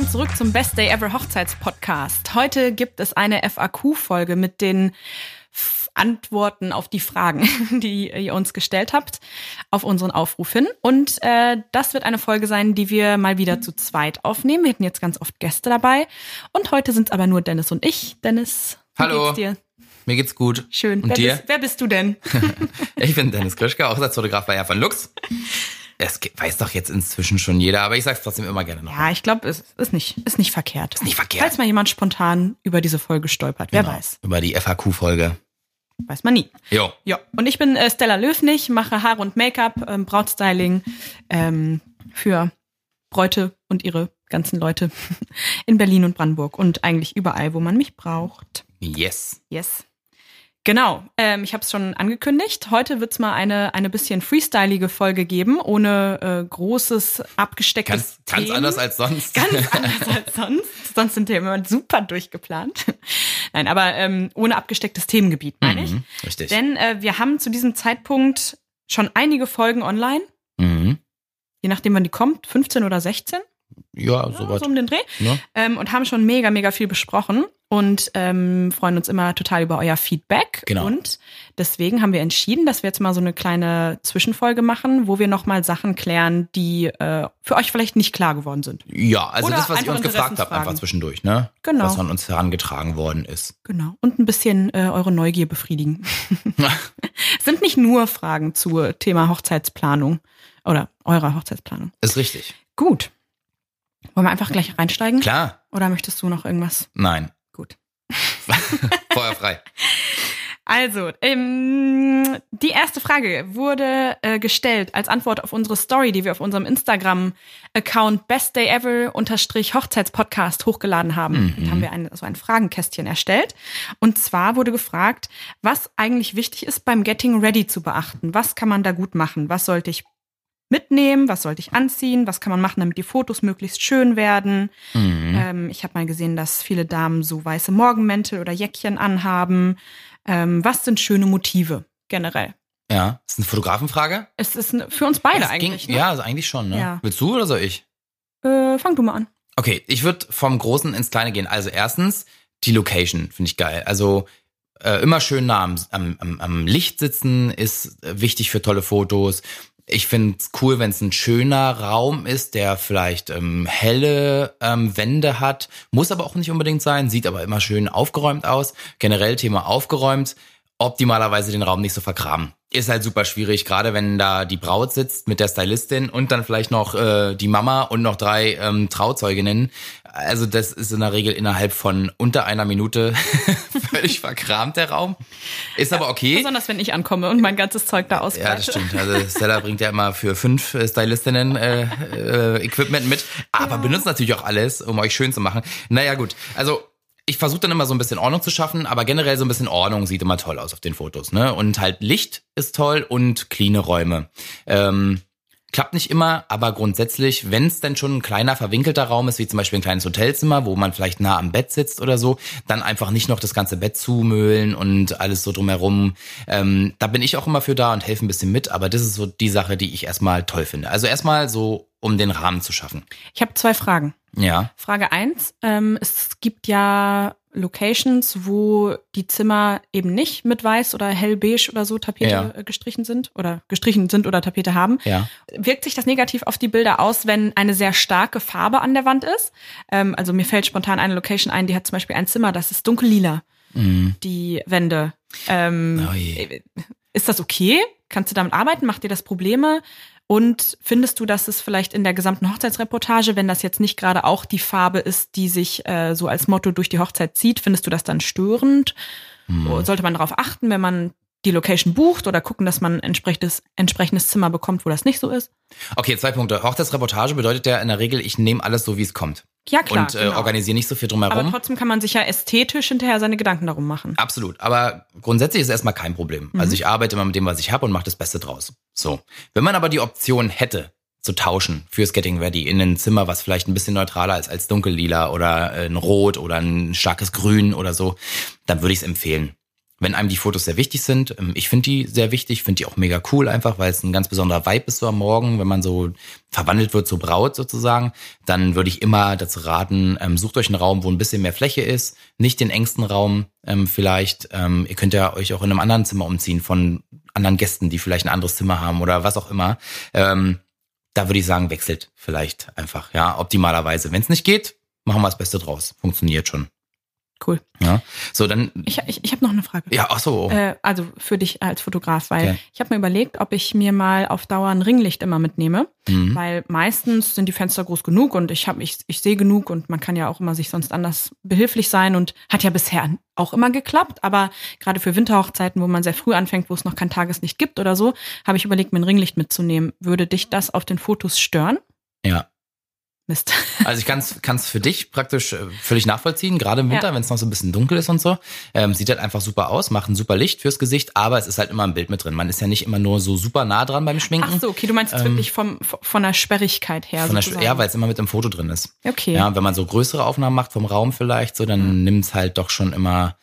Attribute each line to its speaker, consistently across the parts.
Speaker 1: willkommen zurück zum Best Day Ever Hochzeitspodcast. Heute gibt es eine FAQ-Folge mit den Antworten auf die Fragen, die ihr uns gestellt habt, auf unseren Aufruf hin. Und äh, das wird eine Folge sein, die wir mal wieder zu zweit aufnehmen. Wir hatten jetzt ganz oft Gäste dabei. Und heute sind es aber nur Dennis und ich. Dennis, wie
Speaker 2: Hallo.
Speaker 1: geht's dir?
Speaker 2: Mir geht's gut.
Speaker 1: Schön.
Speaker 2: Und
Speaker 1: wer,
Speaker 2: dir?
Speaker 1: Bist, wer bist du denn?
Speaker 2: ich bin Dennis Krischke, Hochzeitsfotograf bei von Lux. Ge- weiß doch jetzt inzwischen schon jeder, aber ich sag's trotzdem immer gerne noch.
Speaker 1: ja, ich glaube, es ist nicht, ist nicht verkehrt. Ist
Speaker 2: nicht verkehrt.
Speaker 1: Falls mal jemand spontan über diese Folge stolpert, wer
Speaker 2: Genau.
Speaker 1: weiß.
Speaker 2: Über die FAQ-Folge.
Speaker 1: Weiß man nie.
Speaker 2: Jo.
Speaker 1: Ja, und ich bin äh, Stella Löfnig, mache Haare und Make-up, ähm, Brautstyling ähm, für Bräute und ihre ganzen Leute in Berlin und Brandenburg und eigentlich überall, wo man mich braucht.
Speaker 2: Yes.
Speaker 1: Yes. Genau, ähm, ich habe es schon angekündigt. Heute wird's mal eine eine bisschen freestylige Folge geben, ohne äh, großes abgestecktes
Speaker 2: Ganz, ganz
Speaker 1: Themen.
Speaker 2: anders als sonst.
Speaker 1: Ganz anders als sonst. Sonst sind Themen immer super durchgeplant. Nein, aber ähm, ohne abgestecktes Themengebiet, meine ich.
Speaker 2: Mhm, Richtig.
Speaker 1: Denn äh, wir haben zu diesem Zeitpunkt schon einige Folgen online,
Speaker 2: mhm.
Speaker 1: je nachdem wann die kommt, 15 oder 16,
Speaker 2: Ja,
Speaker 1: ja,
Speaker 2: soweit.
Speaker 1: so um den Dreh,
Speaker 2: Ne?
Speaker 1: ähm, und haben schon mega, mega viel besprochen und ähm, freuen uns immer total über euer Feedback.
Speaker 2: Genau.
Speaker 1: Und deswegen haben wir entschieden, dass wir jetzt mal so eine kleine Zwischenfolge machen, wo wir nochmal Sachen klären, die äh, für euch vielleicht nicht klar geworden sind.
Speaker 2: Ja, also
Speaker 1: Oder
Speaker 2: das, was ihr uns gefragt habt, einfach zwischendurch, ne?
Speaker 1: Genau.
Speaker 2: Was von uns herangetragen worden ist.
Speaker 1: Genau. Und ein bisschen äh, eure Neugier befriedigen. Es sind nicht nur Fragen zu Thema Hochzeitsplanung oder eurer Hochzeitsplanung.
Speaker 2: Ist richtig.
Speaker 1: Gut. Wollen wir einfach gleich reinsteigen?
Speaker 2: Klar.
Speaker 1: Oder möchtest du noch irgendwas?
Speaker 2: Nein. Feuer frei.
Speaker 1: Also, ähm, die erste Frage wurde äh, gestellt als Antwort auf unsere Story, die wir auf unserem Instagram-Account bestdayever-hochzeitspodcast hochgeladen haben. Da haben wir ein, so ein Fragenkästchen erstellt. Und zwar wurde gefragt, was eigentlich wichtig ist beim Getting Ready zu beachten. Was kann man da gut machen? Was sollte ich mitnehmen? Was sollte ich anziehen? Was kann man machen, damit die Fotos möglichst schön werden?
Speaker 2: Mhm.
Speaker 1: Ähm, ich habe mal gesehen, dass viele Damen so weiße Morgenmäntel oder Jäckchen anhaben. Ähm, was sind schöne Motive generell?
Speaker 2: Ja. Ist eine Fotografenfrage?
Speaker 1: Es ist für uns beide
Speaker 2: Das
Speaker 1: eigentlich.
Speaker 2: Ging,
Speaker 1: ne?
Speaker 2: Ja, also eigentlich schon, ne?
Speaker 1: Ja.
Speaker 2: Willst du oder soll ich?
Speaker 1: Äh, fang du mal an.
Speaker 2: Okay, ich würde vom Großen ins Kleine gehen. Also erstens, die Location finde ich geil. Also äh, immer schön nah am, am, am, Licht sitzen ist wichtig für tolle Fotos. Ich finde es cool, wenn es ein schöner Raum ist, der vielleicht ähm, helle ähm, Wände hat. Muss aber auch nicht unbedingt sein, sieht aber immer schön aufgeräumt aus. Generell Thema aufgeräumt. Optimalerweise den Raum nicht so vergraben. Ist halt super schwierig, gerade wenn da die Braut sitzt mit der Stylistin und dann vielleicht noch äh, die Mama und noch drei ähm, Trauzeuginnen. Also das ist in der Regel innerhalb von unter einer Minute völlig verkramt der Raum. Ist aber okay.
Speaker 1: Besonders wenn ich ankomme und mein ganzes Zeug da
Speaker 2: Ja,
Speaker 1: ausbreite.
Speaker 2: das stimmt. Also Stella bringt ja immer für fünf äh, Stylistinnen äh, äh, Equipment mit, aber benutzt natürlich auch alles, um euch schön zu machen. Naja, gut. Also ich versuche dann immer so ein bisschen Ordnung zu schaffen, aber generell so ein bisschen Ordnung sieht immer toll aus auf den Fotos. Ne? Und halt Licht ist toll und cleane Räume. Ähm, Klappt nicht immer, aber grundsätzlich, wenn es denn schon ein kleiner verwinkelter Raum ist, wie zum Beispiel ein kleines Hotelzimmer, wo man vielleicht nah am Bett sitzt oder so, dann einfach nicht noch das ganze Bett zumöhlen und alles so drumherum. Ähm, da bin ich auch immer für da und helfe ein bisschen mit, aber das ist so die Sache, die ich erstmal toll finde. Also erstmal so, um den Rahmen zu schaffen.
Speaker 1: Ich habe zwei Fragen.
Speaker 2: Ja.
Speaker 1: Frage eins: ähm, Es gibt ja Locations, wo die Zimmer eben nicht mit weiß oder hellbeige oder so Tapete
Speaker 2: Ja.
Speaker 1: äh, gestrichen sind oder gestrichen sind oder Tapete haben.
Speaker 2: Ja.
Speaker 1: Wirkt sich das negativ auf die Bilder aus, wenn eine sehr starke Farbe an der Wand ist? Ähm, also mir fällt spontan eine Location ein, die hat zum Beispiel ein Zimmer, das ist dunkellila,
Speaker 2: Mhm.
Speaker 1: die Wände. Ähm,
Speaker 2: Oh je.
Speaker 1: ist das okay? Kannst du damit arbeiten? Macht dir das Probleme? Und findest du, dass es vielleicht in der gesamten Hochzeitsreportage, wenn das jetzt nicht gerade auch die Farbe ist, die sich äh, so als Motto durch die Hochzeit zieht, findest du das dann störend?
Speaker 2: Hm.
Speaker 1: Sollte man darauf achten, wenn man die Location bucht oder gucken, dass man ein entsprechendes, entsprechendes Zimmer bekommt, wo das nicht so ist?
Speaker 2: Okay, zwei Punkte. Hochzeitsreportage bedeutet ja in der Regel, ich nehme alles so, wie es kommt.
Speaker 1: Ja, klar.
Speaker 2: und äh,
Speaker 1: genau.
Speaker 2: organisiere nicht so viel
Speaker 1: Aber
Speaker 2: drumherum.
Speaker 1: trotzdem kann man sich ja ästhetisch hinterher seine Gedanken darum machen.
Speaker 2: Absolut. Aber grundsätzlich ist es erstmal kein Problem.
Speaker 1: Mhm.
Speaker 2: Also ich arbeite immer mit dem, was ich habe und mache das Beste draus. So. Wenn man aber die Option hätte, zu tauschen fürs Getting Ready in ein Zimmer, was vielleicht ein bisschen neutraler ist als dunkellila oder äh, ein Rot oder ein starkes Grün oder so, dann würde ich es empfehlen. Wenn einem die Fotos sehr wichtig sind. Ähm, ich finde die sehr wichtig, finde die auch mega cool einfach, weil es ein ganz besonderer Vibe ist so am Morgen, wenn man so verwandelt wird zur Braut sozusagen, dann würde ich immer dazu raten, ähm, sucht euch einen Raum, wo ein bisschen mehr Fläche ist, nicht den engsten Raum ähm, vielleicht. Ihr könnt ja euch auch in einem anderen Zimmer umziehen von anderen Gästen, die vielleicht ein anderes Zimmer haben oder was auch immer. Da würde ich sagen, wechselt vielleicht einfach, ja, optimalerweise. Wenn es nicht geht, machen wir das Beste draus. Funktioniert schon.
Speaker 1: Cool.
Speaker 2: Ja. So, dann.
Speaker 1: Ich, ich, ich habe noch eine Frage.
Speaker 2: Ja, ach so.
Speaker 1: Äh, also für dich als Fotograf, weil okay. ich habe mir überlegt, ob ich mir mal auf Dauer ein Ringlicht immer mitnehme, mhm. weil meistens sind die Fenster groß genug und ich habe ich, ich sehe genug und man kann ja auch immer sich sonst anders behilflich sein und hat ja bisher auch immer geklappt, aber gerade für Winterhochzeiten, wo man sehr früh anfängt, wo es noch kein Tageslicht gibt oder so, habe ich überlegt, mir ein Ringlicht mitzunehmen. Würde dich das auf den Fotos stören?
Speaker 2: Ja,
Speaker 1: Mist.
Speaker 2: Also ich kann es für dich praktisch äh, völlig nachvollziehen, gerade im Winter, ja. wenn es noch so ein bisschen dunkel ist und so. Ähm, sieht halt einfach super aus, macht ein super Licht fürs Gesicht, aber es ist halt immer ein Bild mit drin. Man ist ja nicht immer nur so super nah dran beim Schminken.
Speaker 1: Ach so, okay, du meinst jetzt ähm, wirklich vom, von der Sperrigkeit her.
Speaker 2: Von der, ja, weil es immer mit im Foto drin ist.
Speaker 1: Okay.
Speaker 2: Ja, wenn man so größere Aufnahmen macht vom Raum vielleicht, so, dann mhm. nimmt es halt doch schon immer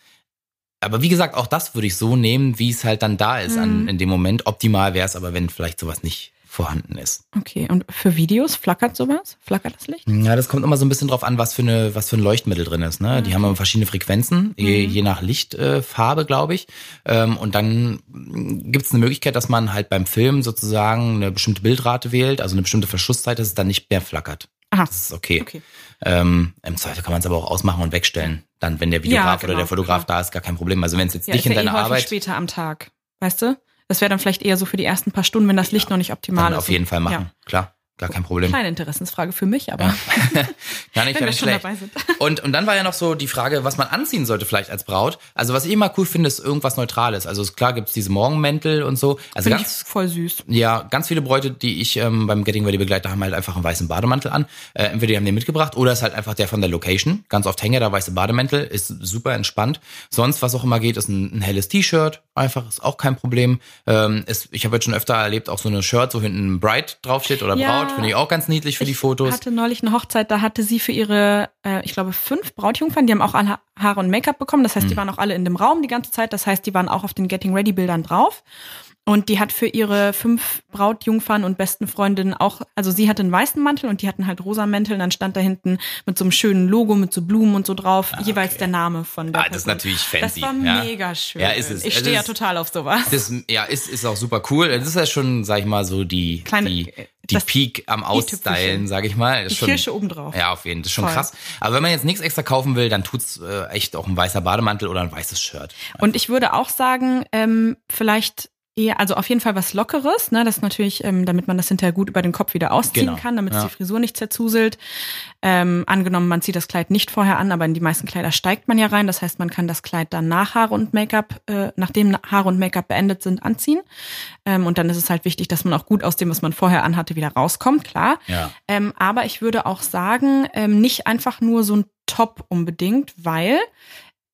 Speaker 2: aber wie gesagt, auch das würde ich so nehmen, wie es halt dann da ist mhm. an, in dem Moment. Optimal wäre es aber, wenn vielleicht sowas nicht vorhanden ist.
Speaker 1: Okay, und für Videos flackert sowas? Flackert das Licht?
Speaker 2: Ja, das kommt immer so ein bisschen drauf an, was für, eine, was für ein Leuchtmittel drin ist. Ne? Die haben immer verschiedene Frequenzen, je, mhm. je nach Lichtfarbe, äh, glaube ich. Ähm, und dann gibt es eine Möglichkeit, dass man halt beim Film sozusagen eine bestimmte Bildrate wählt, also eine bestimmte Verschlusszeit, dass es dann nicht mehr flackert.
Speaker 1: Aha.
Speaker 2: Das ist okay. okay. Ähm, Im Zweifel kann man es aber auch ausmachen und wegstellen. Dann, wenn der Videograf ja, genau, oder der Fotograf genau. da ist, gar kein Problem. Also wenn es jetzt ja, nicht in deiner eh Arbeit.
Speaker 1: später am Tag, weißt du? Das wäre dann vielleicht eher so für die ersten paar Stunden, wenn das Licht ja, noch nicht optimal
Speaker 2: ist. Auf jeden Fall machen, ja. klar. Gar kein Problem.
Speaker 1: Kleine Interessensfrage für mich, aber.
Speaker 2: Ja. gar nicht, gar nicht schlecht. Und, und dann war ja noch so die Frage, was man anziehen sollte vielleicht als Braut. Also was ich immer cool finde, ist irgendwas Neutrales. Also klar gibt's diese Morgenmäntel und so. Also
Speaker 1: Find ganz voll süß.
Speaker 2: Ja, ganz viele Bräute, die ich ähm, beim Getting Ready begleite, haben halt einfach einen weißen Bademantel an. Äh, entweder die haben den mitgebracht oder ist halt einfach der von der Location. Ganz oft hänge der weiße Bademantel, ist super entspannt. Sonst, was auch immer geht, ist ein, ein helles T-Shirt. Einfach, ist auch kein Problem. Ähm, ist, ich habe jetzt schon öfter erlebt, auch so eine Shirt, so hinten Bright draufsteht oder ja. Braut, finde ich auch ganz niedlich für die Fotos.
Speaker 1: Ich hatte neulich eine Hochzeit, da hatte sie für ihre, äh, ich glaube, fünf Brautjungfern, die haben auch alle Haare und Make-up bekommen. Das heißt, mhm. die waren auch alle in dem Raum die ganze Zeit. Das heißt, die waren auch auf den Getting Ready Bildern drauf. Und die hat für ihre fünf Brautjungfern und besten Freundinnen auch, also sie hatte einen weißen Mantel und die hatten halt rosa Mäntel und dann stand da hinten mit so einem schönen Logo, mit so Blumen und so drauf, ah, okay. jeweils der Name von der
Speaker 2: Ah, das ist natürlich fancy.
Speaker 1: Das war
Speaker 2: ja.
Speaker 1: mega schön.
Speaker 2: Ja, ist es.
Speaker 1: Ich stehe ja total auf sowas.
Speaker 2: Das, ja, ist, ist auch super cool. Das ist ja schon, sag ich mal, so die, Kleine, die, die Peak am Ausstylen, sag ich mal. Das
Speaker 1: die
Speaker 2: schon,
Speaker 1: Kirsche obendrauf.
Speaker 2: Ja, auf jeden Fall. Das ist schon Voll. krass. Aber wenn man jetzt nichts extra kaufen will, dann tut's äh, echt auch ein weißer Bademantel oder ein weißes Shirt.
Speaker 1: Und ich würde auch sagen, ähm, vielleicht eher, also auf jeden Fall was Lockeres, ne? Das ist natürlich, ähm, damit man das hinterher gut über den Kopf wieder ausziehen genau. kann, damit ja. die Frisur nicht zerzuselt. Ähm, angenommen, man zieht das Kleid nicht vorher an, aber in die meisten Kleider steigt man ja rein. Das heißt, man kann das Kleid dann nach Haare und Make-up, äh, nachdem Haare und Make-up beendet sind, anziehen. Ähm, und dann ist es halt wichtig, dass man auch gut aus dem, was man vorher anhatte, wieder rauskommt, klar.
Speaker 2: Ja.
Speaker 1: Ähm, aber ich würde auch sagen, ähm, nicht einfach nur so ein Top unbedingt, weil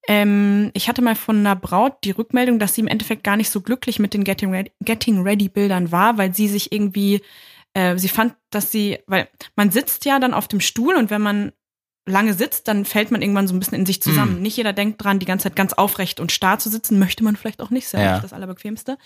Speaker 1: ähm, ich hatte mal von einer Braut die Rückmeldung, dass sie im Endeffekt gar nicht so glücklich mit den Getting Ready, Getting Ready Bildern war, weil sie sich irgendwie, äh, sie fand, dass sie, weil man sitzt ja dann auf dem Stuhl und wenn man lange sitzt, dann fällt man irgendwann so ein bisschen in sich zusammen. Mm. Nicht jeder denkt dran, die ganze Zeit ganz aufrecht und starr zu sitzen. Möchte man vielleicht auch nicht, ist ja, ja. das Allerbequemste.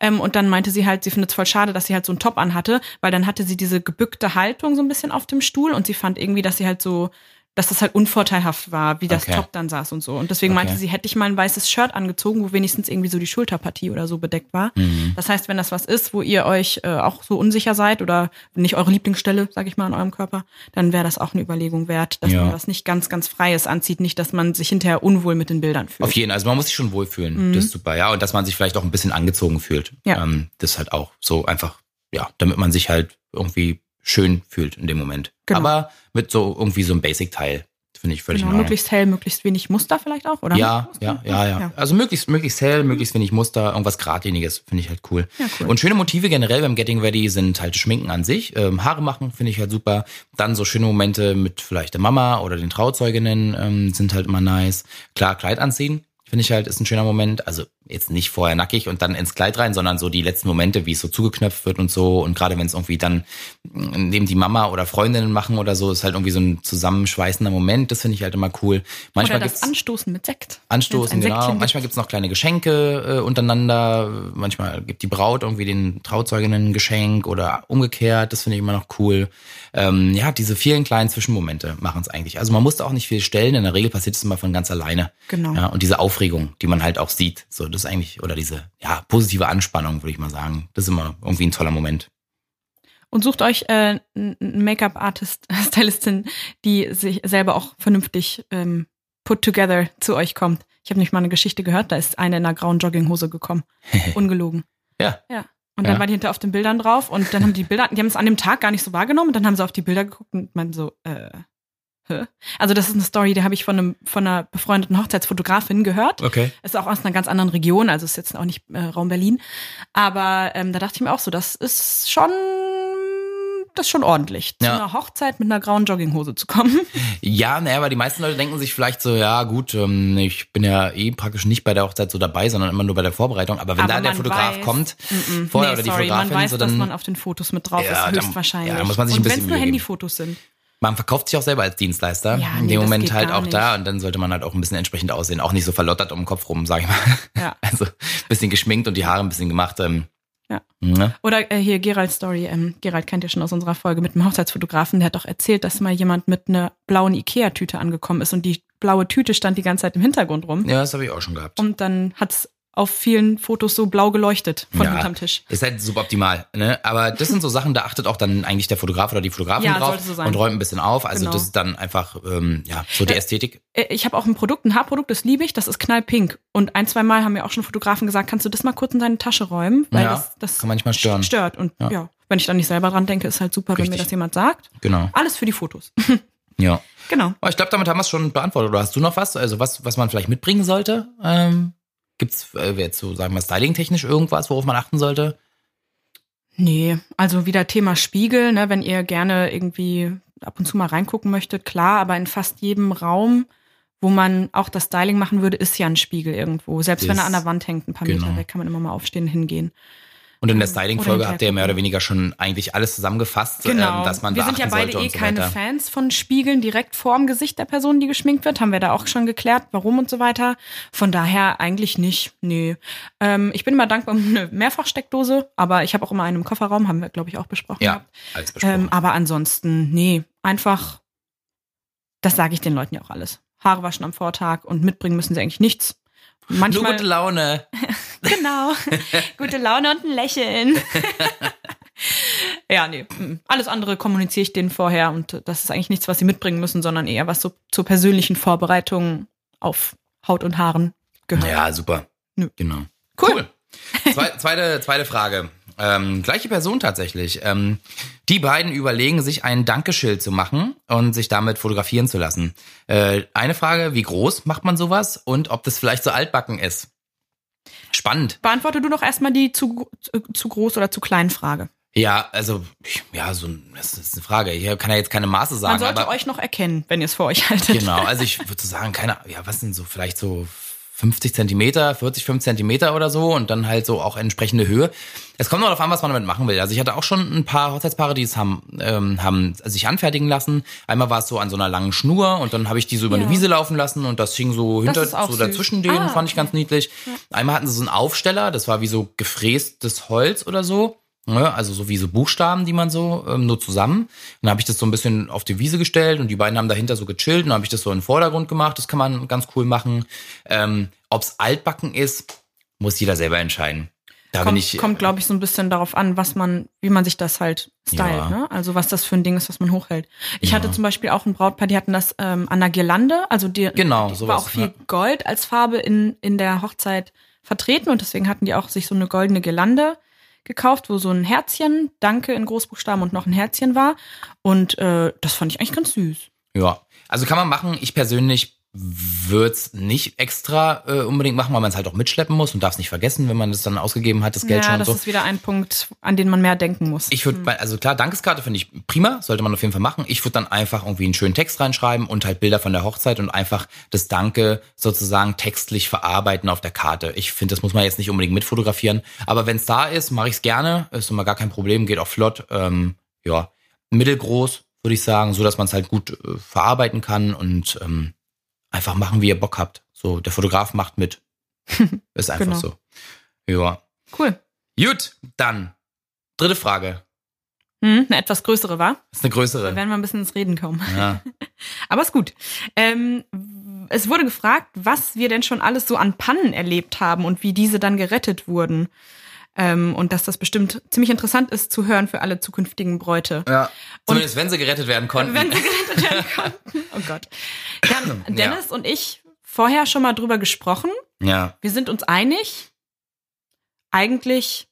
Speaker 1: Ähm, und dann meinte sie halt, sie findet es voll schade, dass sie halt so einen Top anhatte, weil dann hatte sie diese gebückte Haltung so ein bisschen auf dem Stuhl und sie fand irgendwie, dass sie halt so dass das halt unvorteilhaft war, wie das okay. Top dann saß und so. Und deswegen okay. meinte sie, hätte ich mal ein weißes Shirt angezogen, wo wenigstens irgendwie so die Schulterpartie oder so bedeckt war. Mhm. Das heißt, wenn das was ist, wo ihr euch äh, auch so unsicher seid oder nicht eure Lieblingsstelle, sag ich mal, an eurem Körper, dann wäre das auch eine Überlegung wert, dass ja. man das nicht ganz, ganz Freies anzieht, nicht, dass man sich hinterher unwohl mit den Bildern fühlt.
Speaker 2: Auf jeden Fall, also man muss sich schon wohlfühlen, mhm. das ist super, ja. Und dass man sich vielleicht auch ein bisschen angezogen fühlt.
Speaker 1: Ja.
Speaker 2: Ähm, das ist halt auch so einfach, ja, damit man sich halt irgendwie schön fühlt in dem Moment. Genau. Aber mit so irgendwie so einem Basic-Teil. Finde ich völlig
Speaker 1: genau, Möglichst hell, möglichst wenig Muster vielleicht auch, oder?
Speaker 2: Ja, ja, ja, ja, ja, Also möglichst, möglichst hell, möglichst wenig Muster, irgendwas Gradliniges, finde ich halt cool.
Speaker 1: Ja, cool.
Speaker 2: Und schöne Motive generell beim Getting Ready sind halt Schminken an sich. Ähm, Haare machen finde ich halt super. Dann so schöne Momente mit vielleicht der Mama oder den Trauzeuginnen ähm, sind halt immer nice. Klar, Kleid anziehen finde ich halt, ist ein schöner Moment. Also jetzt nicht vorher nackig und dann ins Kleid rein, sondern so die letzten Momente, wie es so zugeknöpft wird und so. Und gerade wenn es irgendwie dann neben die Mama oder Freundinnen machen oder so, ist halt irgendwie so ein zusammenschweißender Moment. Das finde ich halt immer cool.
Speaker 1: Manchmal oder das gibt's Anstoßen mit Sekt.
Speaker 2: Anstoßen, genau. Manchmal gibt's noch kleine Geschenke äh, untereinander. Manchmal gibt die Braut irgendwie den Trauzeuginnen ein Geschenk oder umgekehrt. Das finde ich immer noch cool. Ähm, ja, diese vielen kleinen Zwischenmomente machen es eigentlich. Also man musste auch nicht viel stellen. In der Regel passiert es immer von ganz alleine.
Speaker 1: Genau.
Speaker 2: Ja, und diese Aufregung, die man halt auch sieht. So, das ist eigentlich, oder diese, ja, positive Anspannung, würde ich mal sagen. Das ist immer irgendwie ein toller Moment.
Speaker 1: Und sucht euch äh, einen Make-up-Artist, Stylistin, die sich selber auch vernünftig ähm, put together zu euch kommt. Ich habe nicht mal eine Geschichte gehört, da ist eine in einer grauen Jogginghose gekommen. Ungelogen.
Speaker 2: ja.
Speaker 1: Ja. Und dann ja. war die hinter auf den Bildern drauf und dann haben die Bilder, die haben es an dem Tag gar nicht so wahrgenommen und dann haben sie auf die Bilder geguckt und man so, äh? Also das ist eine Story, die habe ich von einem von einer befreundeten Hochzeitsfotografin gehört.
Speaker 2: Okay.
Speaker 1: Ist auch aus einer ganz anderen Region, also ist jetzt auch nicht äh, Raum Berlin. Aber ähm, da dachte ich mir auch so, das ist schon das ist schon ordentlich, zu einer Hochzeit mit einer grauen Jogginghose zu kommen.
Speaker 2: Ja, naja, aber die meisten Leute denken sich vielleicht so, ja gut, ähm, ich bin ja eh praktisch nicht bei der Hochzeit so dabei, sondern immer nur bei der Vorbereitung. Aber wenn aber da der Fotograf weiß, kommt, mm -mm, vorher nee, oder die sorry, Fotografin,
Speaker 1: man weiß,
Speaker 2: so dann,
Speaker 1: dass man auf den Fotos mit drauf ja, ist, höchstwahrscheinlich.
Speaker 2: Ja, da muss man sich ein bisschen
Speaker 1: wenn es nur Handyfotos sind.
Speaker 2: Man verkauft sich auch selber als Dienstleister. Ja, in dem Moment halt auch nicht. da und dann sollte man halt auch ein bisschen entsprechend aussehen. Auch nicht so verlottert um den Kopf rum, sag ich mal.
Speaker 1: Ja.
Speaker 2: Also bisschen geschminkt und die Haare ein bisschen gemacht. Ähm,
Speaker 1: ja. Ne? Oder äh, hier Geralds Story. Ähm, Gerald kennt ihr schon aus unserer Folge mit dem Hochzeitsfotografen. Der hat doch erzählt, dass mal jemand mit einer blauen Ikea-Tüte angekommen ist und die blaue Tüte stand die ganze Zeit im Hintergrund rum.
Speaker 2: Ja, das habe ich auch schon gehabt.
Speaker 1: Und dann hat's auf vielen Fotos so blau geleuchtet von
Speaker 2: ja,
Speaker 1: unterm Tisch.
Speaker 2: Ist halt suboptimal, ne? Aber das sind so Sachen, da achtet auch dann eigentlich der Fotograf oder die Fotografin
Speaker 1: ja,
Speaker 2: drauf
Speaker 1: so
Speaker 2: und räumt ein bisschen auf. Also genau. das ist dann einfach ähm, ja so die Ästhetik.
Speaker 1: Äh, ich habe auch ein Produkt, ein Haarprodukt, das liebe ich, das ist knallpink. Und ein, zwei Mal haben mir auch schon Fotografen gesagt, kannst du das mal kurz in deine Tasche räumen?
Speaker 2: Weil ja, das, das kann manchmal stören.
Speaker 1: Stört. Und ja. ja. wenn ich dann nicht selber dran denke, ist halt super, Richtig. wenn mir das jemand sagt.
Speaker 2: Genau.
Speaker 1: Alles für die Fotos.
Speaker 2: ja.
Speaker 1: Genau.
Speaker 2: Aber ich glaube, damit haben wir es schon beantwortet. Oder hast du noch was? Also was, was man vielleicht mitbringen sollte? Ähm Gibt's äh, jetzt so, sagen wir, styling-technisch irgendwas, worauf man achten sollte?
Speaker 1: Nee, also wieder Thema Spiegel, ne, wenn ihr gerne irgendwie ab und zu mal reingucken möchtet, klar, aber in fast jedem Raum, wo man auch das Styling machen würde, ist ja ein Spiegel irgendwo. Selbst ist, wenn er an der Wand hängt, ein paar genau. Meter weg, kann man immer mal aufstehen hingehen.
Speaker 2: Und in der Styling-Folge habt ihr mehr oder weniger schon eigentlich alles zusammengefasst,
Speaker 1: genau.
Speaker 2: ähm, dass man
Speaker 1: Wir sind ja beide eh so keine Fans von Spiegeln direkt vorm Gesicht der Person, die geschminkt wird. Haben wir da auch schon geklärt, warum und so weiter. Von daher eigentlich nicht. Nee. Ähm, ich bin immer dankbar um eine Mehrfachsteckdose, aber ich habe auch immer einen im Kofferraum, haben wir, glaube ich, auch besprochen.
Speaker 2: Ja, alles besprochen. Ähm,
Speaker 1: aber ansonsten, nee, einfach, das sage ich den Leuten ja auch alles. Haare waschen am Vortag und mitbringen müssen sie eigentlich nichts. Manchmal,
Speaker 2: Nur gute Laune.
Speaker 1: genau. Gute Laune und ein Lächeln. ja, nee. Mm. Alles andere kommuniziere ich denen vorher und das ist eigentlich nichts, was sie mitbringen müssen, sondern eher was so zur persönlichen Vorbereitung auf Haut und Haaren gehört.
Speaker 2: Ja, super.
Speaker 1: Nö.
Speaker 2: Genau.
Speaker 1: Cool.
Speaker 2: cool. Zwe zweite, zweite Frage. Ähm, gleiche Person tatsächlich. Ähm, die beiden überlegen, sich ein Dankeschild zu machen und sich damit fotografieren zu lassen. Äh, eine Frage, wie groß macht man sowas und ob das vielleicht so altbacken ist? Spannend.
Speaker 1: Beantworte du doch erstmal die zu, zu groß oder zu klein Frage.
Speaker 2: Ja, also, ja, so, das ist eine Frage. Ich kann ja jetzt keine Maße sagen. Man
Speaker 1: sollte euch noch erkennen, wenn ihr es vor euch haltet.
Speaker 2: Genau, also ich würde sagen, keine, ja, was sind so, vielleicht so 50 Zentimeter, 40, 50 Zentimeter oder so und dann halt so auch entsprechende Höhe. Es kommt noch darauf an, was man damit machen will. Also ich hatte auch schon ein paar Hochzeitspaare, die es haben, ähm, haben sich anfertigen lassen. Einmal war es so an so einer langen Schnur und dann habe ich die so über ja. eine Wiese laufen lassen und das hing so hinter, so dazwischen denen, ah. fand ich ganz niedlich. Ja. Einmal hatten sie so einen Aufsteller, das war wie so gefrästes Holz oder so. Ne, also so wie so Buchstaben, die man so ähm, nur zusammen. Dann habe ich das so ein bisschen auf die Wiese gestellt und die beiden haben dahinter so gechillt und dann habe ich das so in den Vordergrund gemacht. Das kann man ganz cool machen. Ähm, Ob es altbacken ist, muss jeder selber entscheiden.
Speaker 1: Da kommt, bin ich, kommt glaube ich, so ein bisschen darauf an, was man, wie man sich das halt stylt, ja. ne? Also was das für ein Ding ist, was man hochhält. Ich ja. hatte zum Beispiel auch ein Brautpaar, die hatten das ähm, an der Girlande, also die,
Speaker 2: genau,
Speaker 1: die
Speaker 2: sowas,
Speaker 1: war auch viel ja. Gold als Farbe in, in der Hochzeit vertreten und deswegen hatten die auch sich so eine goldene Girlande gekauft, wo so ein Herzchen, Danke in Großbuchstaben und noch ein Herzchen war. Und äh, das fand ich eigentlich ganz süß.
Speaker 2: Ja, also kann man machen. Ich persönlich wird's nicht extra äh, unbedingt machen, weil man es halt auch mitschleppen muss und darf es nicht vergessen, wenn man es dann ausgegeben hat, das Geld
Speaker 1: ja,
Speaker 2: schon
Speaker 1: das
Speaker 2: und so.
Speaker 1: ist wieder ein Punkt, an den man mehr denken muss.
Speaker 2: Ich würde, also klar, Dankeskarte finde ich prima, sollte man auf jeden Fall machen. Ich würde dann einfach irgendwie einen schönen Text reinschreiben und halt Bilder von der Hochzeit und einfach das Danke sozusagen textlich verarbeiten auf der Karte. Ich finde, das muss man jetzt nicht unbedingt mitfotografieren, aber wenn es da ist, mache ich es gerne, ist immer gar kein Problem, geht auch flott. Ähm, ja, mittelgroß würde ich sagen, so dass man es halt gut äh, verarbeiten kann und ähm, einfach machen, wie ihr Bock habt. So, der Fotograf macht mit. Ist einfach
Speaker 1: Genau.
Speaker 2: so. Ja.
Speaker 1: cool.
Speaker 2: Gut, dann. Dritte Frage.
Speaker 1: Hm, eine etwas größere war.
Speaker 2: ist eine
Speaker 1: Da
Speaker 2: größere.
Speaker 1: werden wir ein bisschen ins Reden kommen.
Speaker 2: Ja.
Speaker 1: Aber ist gut. Ähm, es wurde gefragt, was wir denn schon alles so an Pannen erlebt haben und wie diese dann gerettet wurden. Ähm, und dass das bestimmt ziemlich interessant ist zu hören für alle zukünftigen Bräute.
Speaker 2: ja. Zumindest wenn sie gerettet werden konnten.
Speaker 1: Wenn sie gerettet werden konnten. Oh Gott. Wir haben Dennis und ich vorher schon mal drüber gesprochen.
Speaker 2: ja.
Speaker 1: Wir sind uns einig. Eigentlich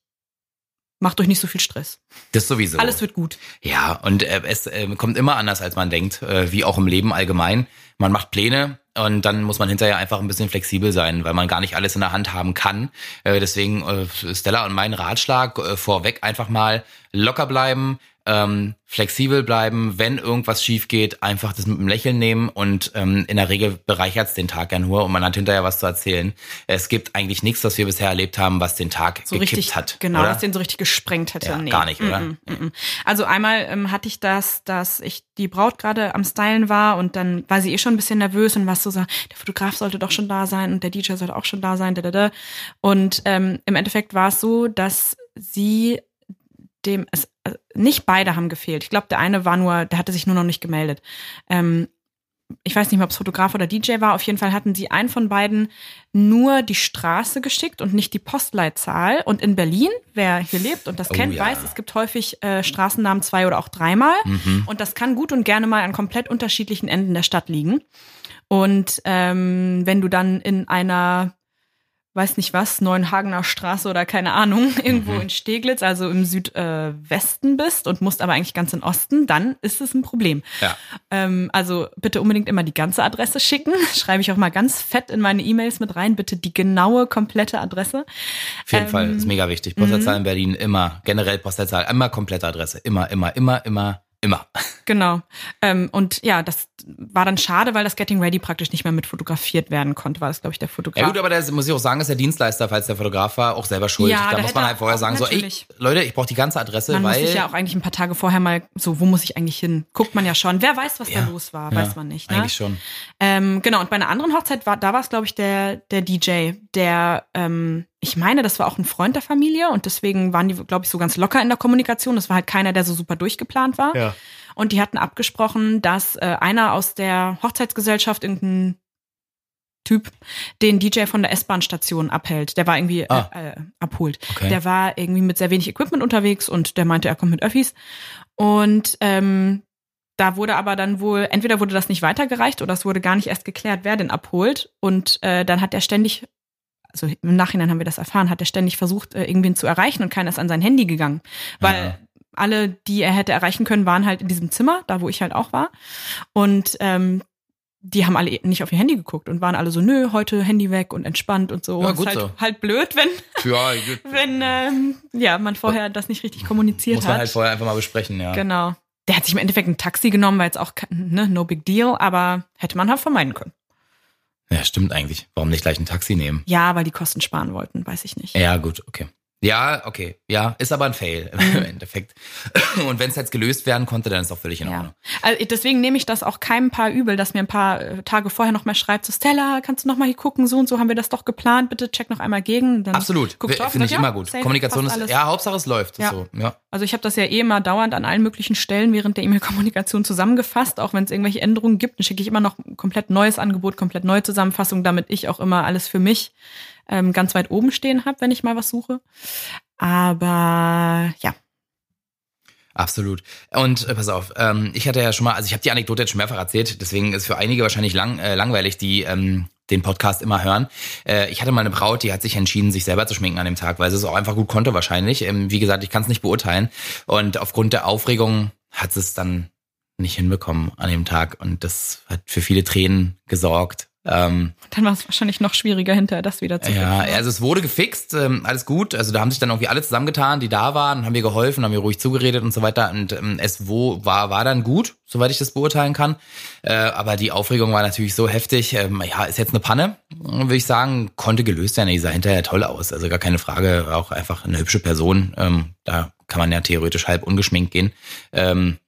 Speaker 1: macht euch nicht so viel Stress.
Speaker 2: Das sowieso.
Speaker 1: Alles wird gut.
Speaker 2: Ja, und äh, es äh, kommt immer anders, als man denkt, äh, wie auch im Leben allgemein. Man macht Pläne und dann muss man hinterher einfach ein bisschen flexibel sein, weil man gar nicht alles in der Hand haben kann. Äh, deswegen äh, Stella und mein Ratschlag äh, vorweg einfach mal locker bleiben, ähm, flexibel bleiben, wenn irgendwas schief geht, einfach das mit einem Lächeln nehmen und ähm, in der Regel bereichert's den Tag ja nur und man hat hinterher was zu erzählen. Es gibt eigentlich nichts, was wir bisher erlebt haben, was den Tag
Speaker 1: so
Speaker 2: gekippt
Speaker 1: richtig,
Speaker 2: hat.
Speaker 1: genau,
Speaker 2: oder?
Speaker 1: was den so richtig gesprengt hätte.
Speaker 2: Ja,
Speaker 1: nee.
Speaker 2: gar nicht, oder?
Speaker 1: Mm -mm, mm also einmal ähm, hatte ich das, dass ich die Braut gerade am Stylen war und dann war sie eh schon ein bisschen nervös und was so sagt, der Fotograf sollte doch schon da sein und der DJ sollte auch schon da sein. Da, da, da. Und ähm, im Endeffekt war es so, dass sie dem es nicht beide haben gefehlt. Ich glaube, der eine war nur, der hatte sich nur noch nicht gemeldet. Ähm, ich weiß nicht mehr, ob es Fotograf oder DJ war. Auf jeden Fall hatten sie einen von beiden nur die Straße geschickt und nicht die Postleitzahl. Und in Berlin, wer hier lebt und das
Speaker 2: Oh
Speaker 1: kennt,
Speaker 2: ja.
Speaker 1: weiß, es gibt häufig äh, Straßennamen zwei oder auch dreimal.
Speaker 2: Mhm.
Speaker 1: Und das kann gut und gerne mal an komplett unterschiedlichen Enden der Stadt liegen. Und ähm, wenn du dann in einer weiß nicht was, Neuenhagener Straße oder keine Ahnung, irgendwo
Speaker 2: Mhm.
Speaker 1: in Steglitz, also im Südwesten bist und musst aber eigentlich ganz in Osten, dann ist es ein Problem.
Speaker 2: Ja.
Speaker 1: Ähm, also bitte unbedingt immer die ganze Adresse schicken. Schreibe ich auch mal ganz fett in meine E-Mails mit rein. Bitte die genaue, komplette Adresse.
Speaker 2: Auf jeden
Speaker 1: Ähm,
Speaker 2: Fall, ist mega wichtig. Postleitzahl in Berlin immer, generell Postleitzahl, immer komplette Adresse. Immer, immer, immer, immer, immer.
Speaker 1: Genau. Ähm, und ja, das war dann schade, weil das Getting Ready praktisch nicht mehr mit fotografiert werden konnte, war das, glaube ich, der Fotograf.
Speaker 2: Ja gut, aber der muss ich auch sagen, ist der Dienstleister, falls der Fotograf war, auch selber schuld.
Speaker 1: Ja,
Speaker 2: da
Speaker 1: da
Speaker 2: muss man halt vorher sagen, so, ey,
Speaker 1: natürlich.
Speaker 2: Leute, ich brauche die ganze Adresse,
Speaker 1: man muss
Speaker 2: weil
Speaker 1: sich ja auch eigentlich ein paar Tage vorher mal so, wo muss ich eigentlich hin? Guckt man ja schon. Wer weiß, was
Speaker 2: Ja,
Speaker 1: da los war,
Speaker 2: ja,
Speaker 1: weiß man nicht. Ne?
Speaker 2: eigentlich schon.
Speaker 1: Ähm, genau, und bei einer anderen Hochzeit war, da war es, glaube ich, der, der DJ, der, ähm, ich meine, das war auch ein Freund der Familie und deswegen waren die, glaube ich, so ganz locker in der Kommunikation. Das war halt keiner, der so super durchgeplant war.
Speaker 2: Ja.
Speaker 1: Und die hatten abgesprochen, dass äh, einer aus der Hochzeitsgesellschaft, irgendein Typ, den DJ von der S-Bahn-Station abhält. Der war irgendwie
Speaker 2: Ah.
Speaker 1: äh, äh, abholt.
Speaker 2: Okay.
Speaker 1: Der war irgendwie mit sehr wenig Equipment unterwegs und der meinte, er kommt mit Öffis. Und ähm, da wurde aber dann wohl, entweder wurde das nicht weitergereicht oder es wurde gar nicht erst geklärt, wer den abholt. Und äh, dann hat er ständig, also im Nachhinein haben wir das erfahren, hat er ständig versucht, äh, irgendwen zu erreichen und keiner ist an sein Handy gegangen. Weil
Speaker 2: Ja.
Speaker 1: Alle, die er hätte erreichen können, waren halt in diesem Zimmer, da wo ich halt auch war. Und ähm, die haben alle nicht auf ihr Handy geguckt und waren alle so, nö, heute Handy weg und entspannt und so.
Speaker 2: Ja,
Speaker 1: Ist
Speaker 2: gut
Speaker 1: halt,
Speaker 2: so.
Speaker 1: halt blöd, wenn,
Speaker 2: Ja, gut.
Speaker 1: wenn ähm, ja, man vorher das nicht richtig kommuniziert
Speaker 2: muss man
Speaker 1: hat.
Speaker 2: halt vorher einfach mal besprechen, ja.
Speaker 1: Genau. Der hat sich im Endeffekt ein Taxi genommen, war jetzt auch kein- ne, no big deal, aber hätte man halt vermeiden können.
Speaker 2: Ja, stimmt eigentlich. Warum nicht gleich ein Taxi nehmen?
Speaker 1: Ja, weil die Kosten sparen wollten, weiß ich nicht.
Speaker 2: Ja, gut, okay. Ja, okay. Ja, ist aber ein Fail
Speaker 1: Mhm.
Speaker 2: im Endeffekt. Und wenn es jetzt gelöst werden konnte, dann ist auch völlig in Ordnung.
Speaker 1: Also deswegen nehme ich das auch keinem Paar übel, dass mir ein paar äh, Tage vorher noch mal schreibt, so Stella, kannst du noch mal hier gucken, so und so haben wir das doch geplant, bitte check noch einmal gegen. Dann
Speaker 2: Absolut. Finde ich
Speaker 1: sag,
Speaker 2: immer
Speaker 1: ja,
Speaker 2: gut.
Speaker 1: safe,
Speaker 2: Kommunikation ist,
Speaker 1: alles.
Speaker 2: ja, Hauptsache es läuft.
Speaker 1: Ja.
Speaker 2: So, ja.
Speaker 1: Also ich habe das ja eh immer dauernd an allen möglichen Stellen während der E-Mail-Kommunikation zusammengefasst. Auch wenn es irgendwelche Änderungen gibt, dann schicke ich immer noch ein komplett neues Angebot, komplett neue Zusammenfassung, damit ich auch immer alles für mich ähm, ganz weit oben stehen habe, wenn ich mal was suche. Aber ja,
Speaker 2: Absolut. Und äh, pass auf, ähm, ich hatte ja schon mal, also ich habe die Anekdote jetzt schon mehrfach erzählt, deswegen ist für einige wahrscheinlich lang, äh, langweilig, die ähm, den Podcast immer hören. Äh, ich hatte mal eine Braut, die hat sich entschieden, sich selber zu schminken an dem Tag, weil sie es auch einfach gut konnte wahrscheinlich. Ähm, wie gesagt, ich kann es nicht beurteilen. Und aufgrund der Aufregung hat sie es dann nicht hinbekommen an dem Tag. Und das hat für viele Tränen gesorgt. Ähm,
Speaker 1: Dann war es wahrscheinlich noch schwieriger, hinterher das wieder zu
Speaker 2: ja,
Speaker 1: fixen.
Speaker 2: also es wurde gefixt, ähm, alles gut. Also da haben sich dann irgendwie alle zusammengetan, die da waren, haben mir geholfen, haben mir ruhig zugeredet und so weiter. Und ähm, es wo war war dann gut, soweit ich das beurteilen kann. Äh, aber die Aufregung war natürlich so heftig. Ähm, ja, ist jetzt eine Panne, würde ich sagen. Konnte gelöst werden. Die sah hinterher toll aus. Also gar keine Frage. Auch einfach eine hübsche Person. Ähm, da kann man ja theoretisch halb ungeschminkt gehen. Ähm,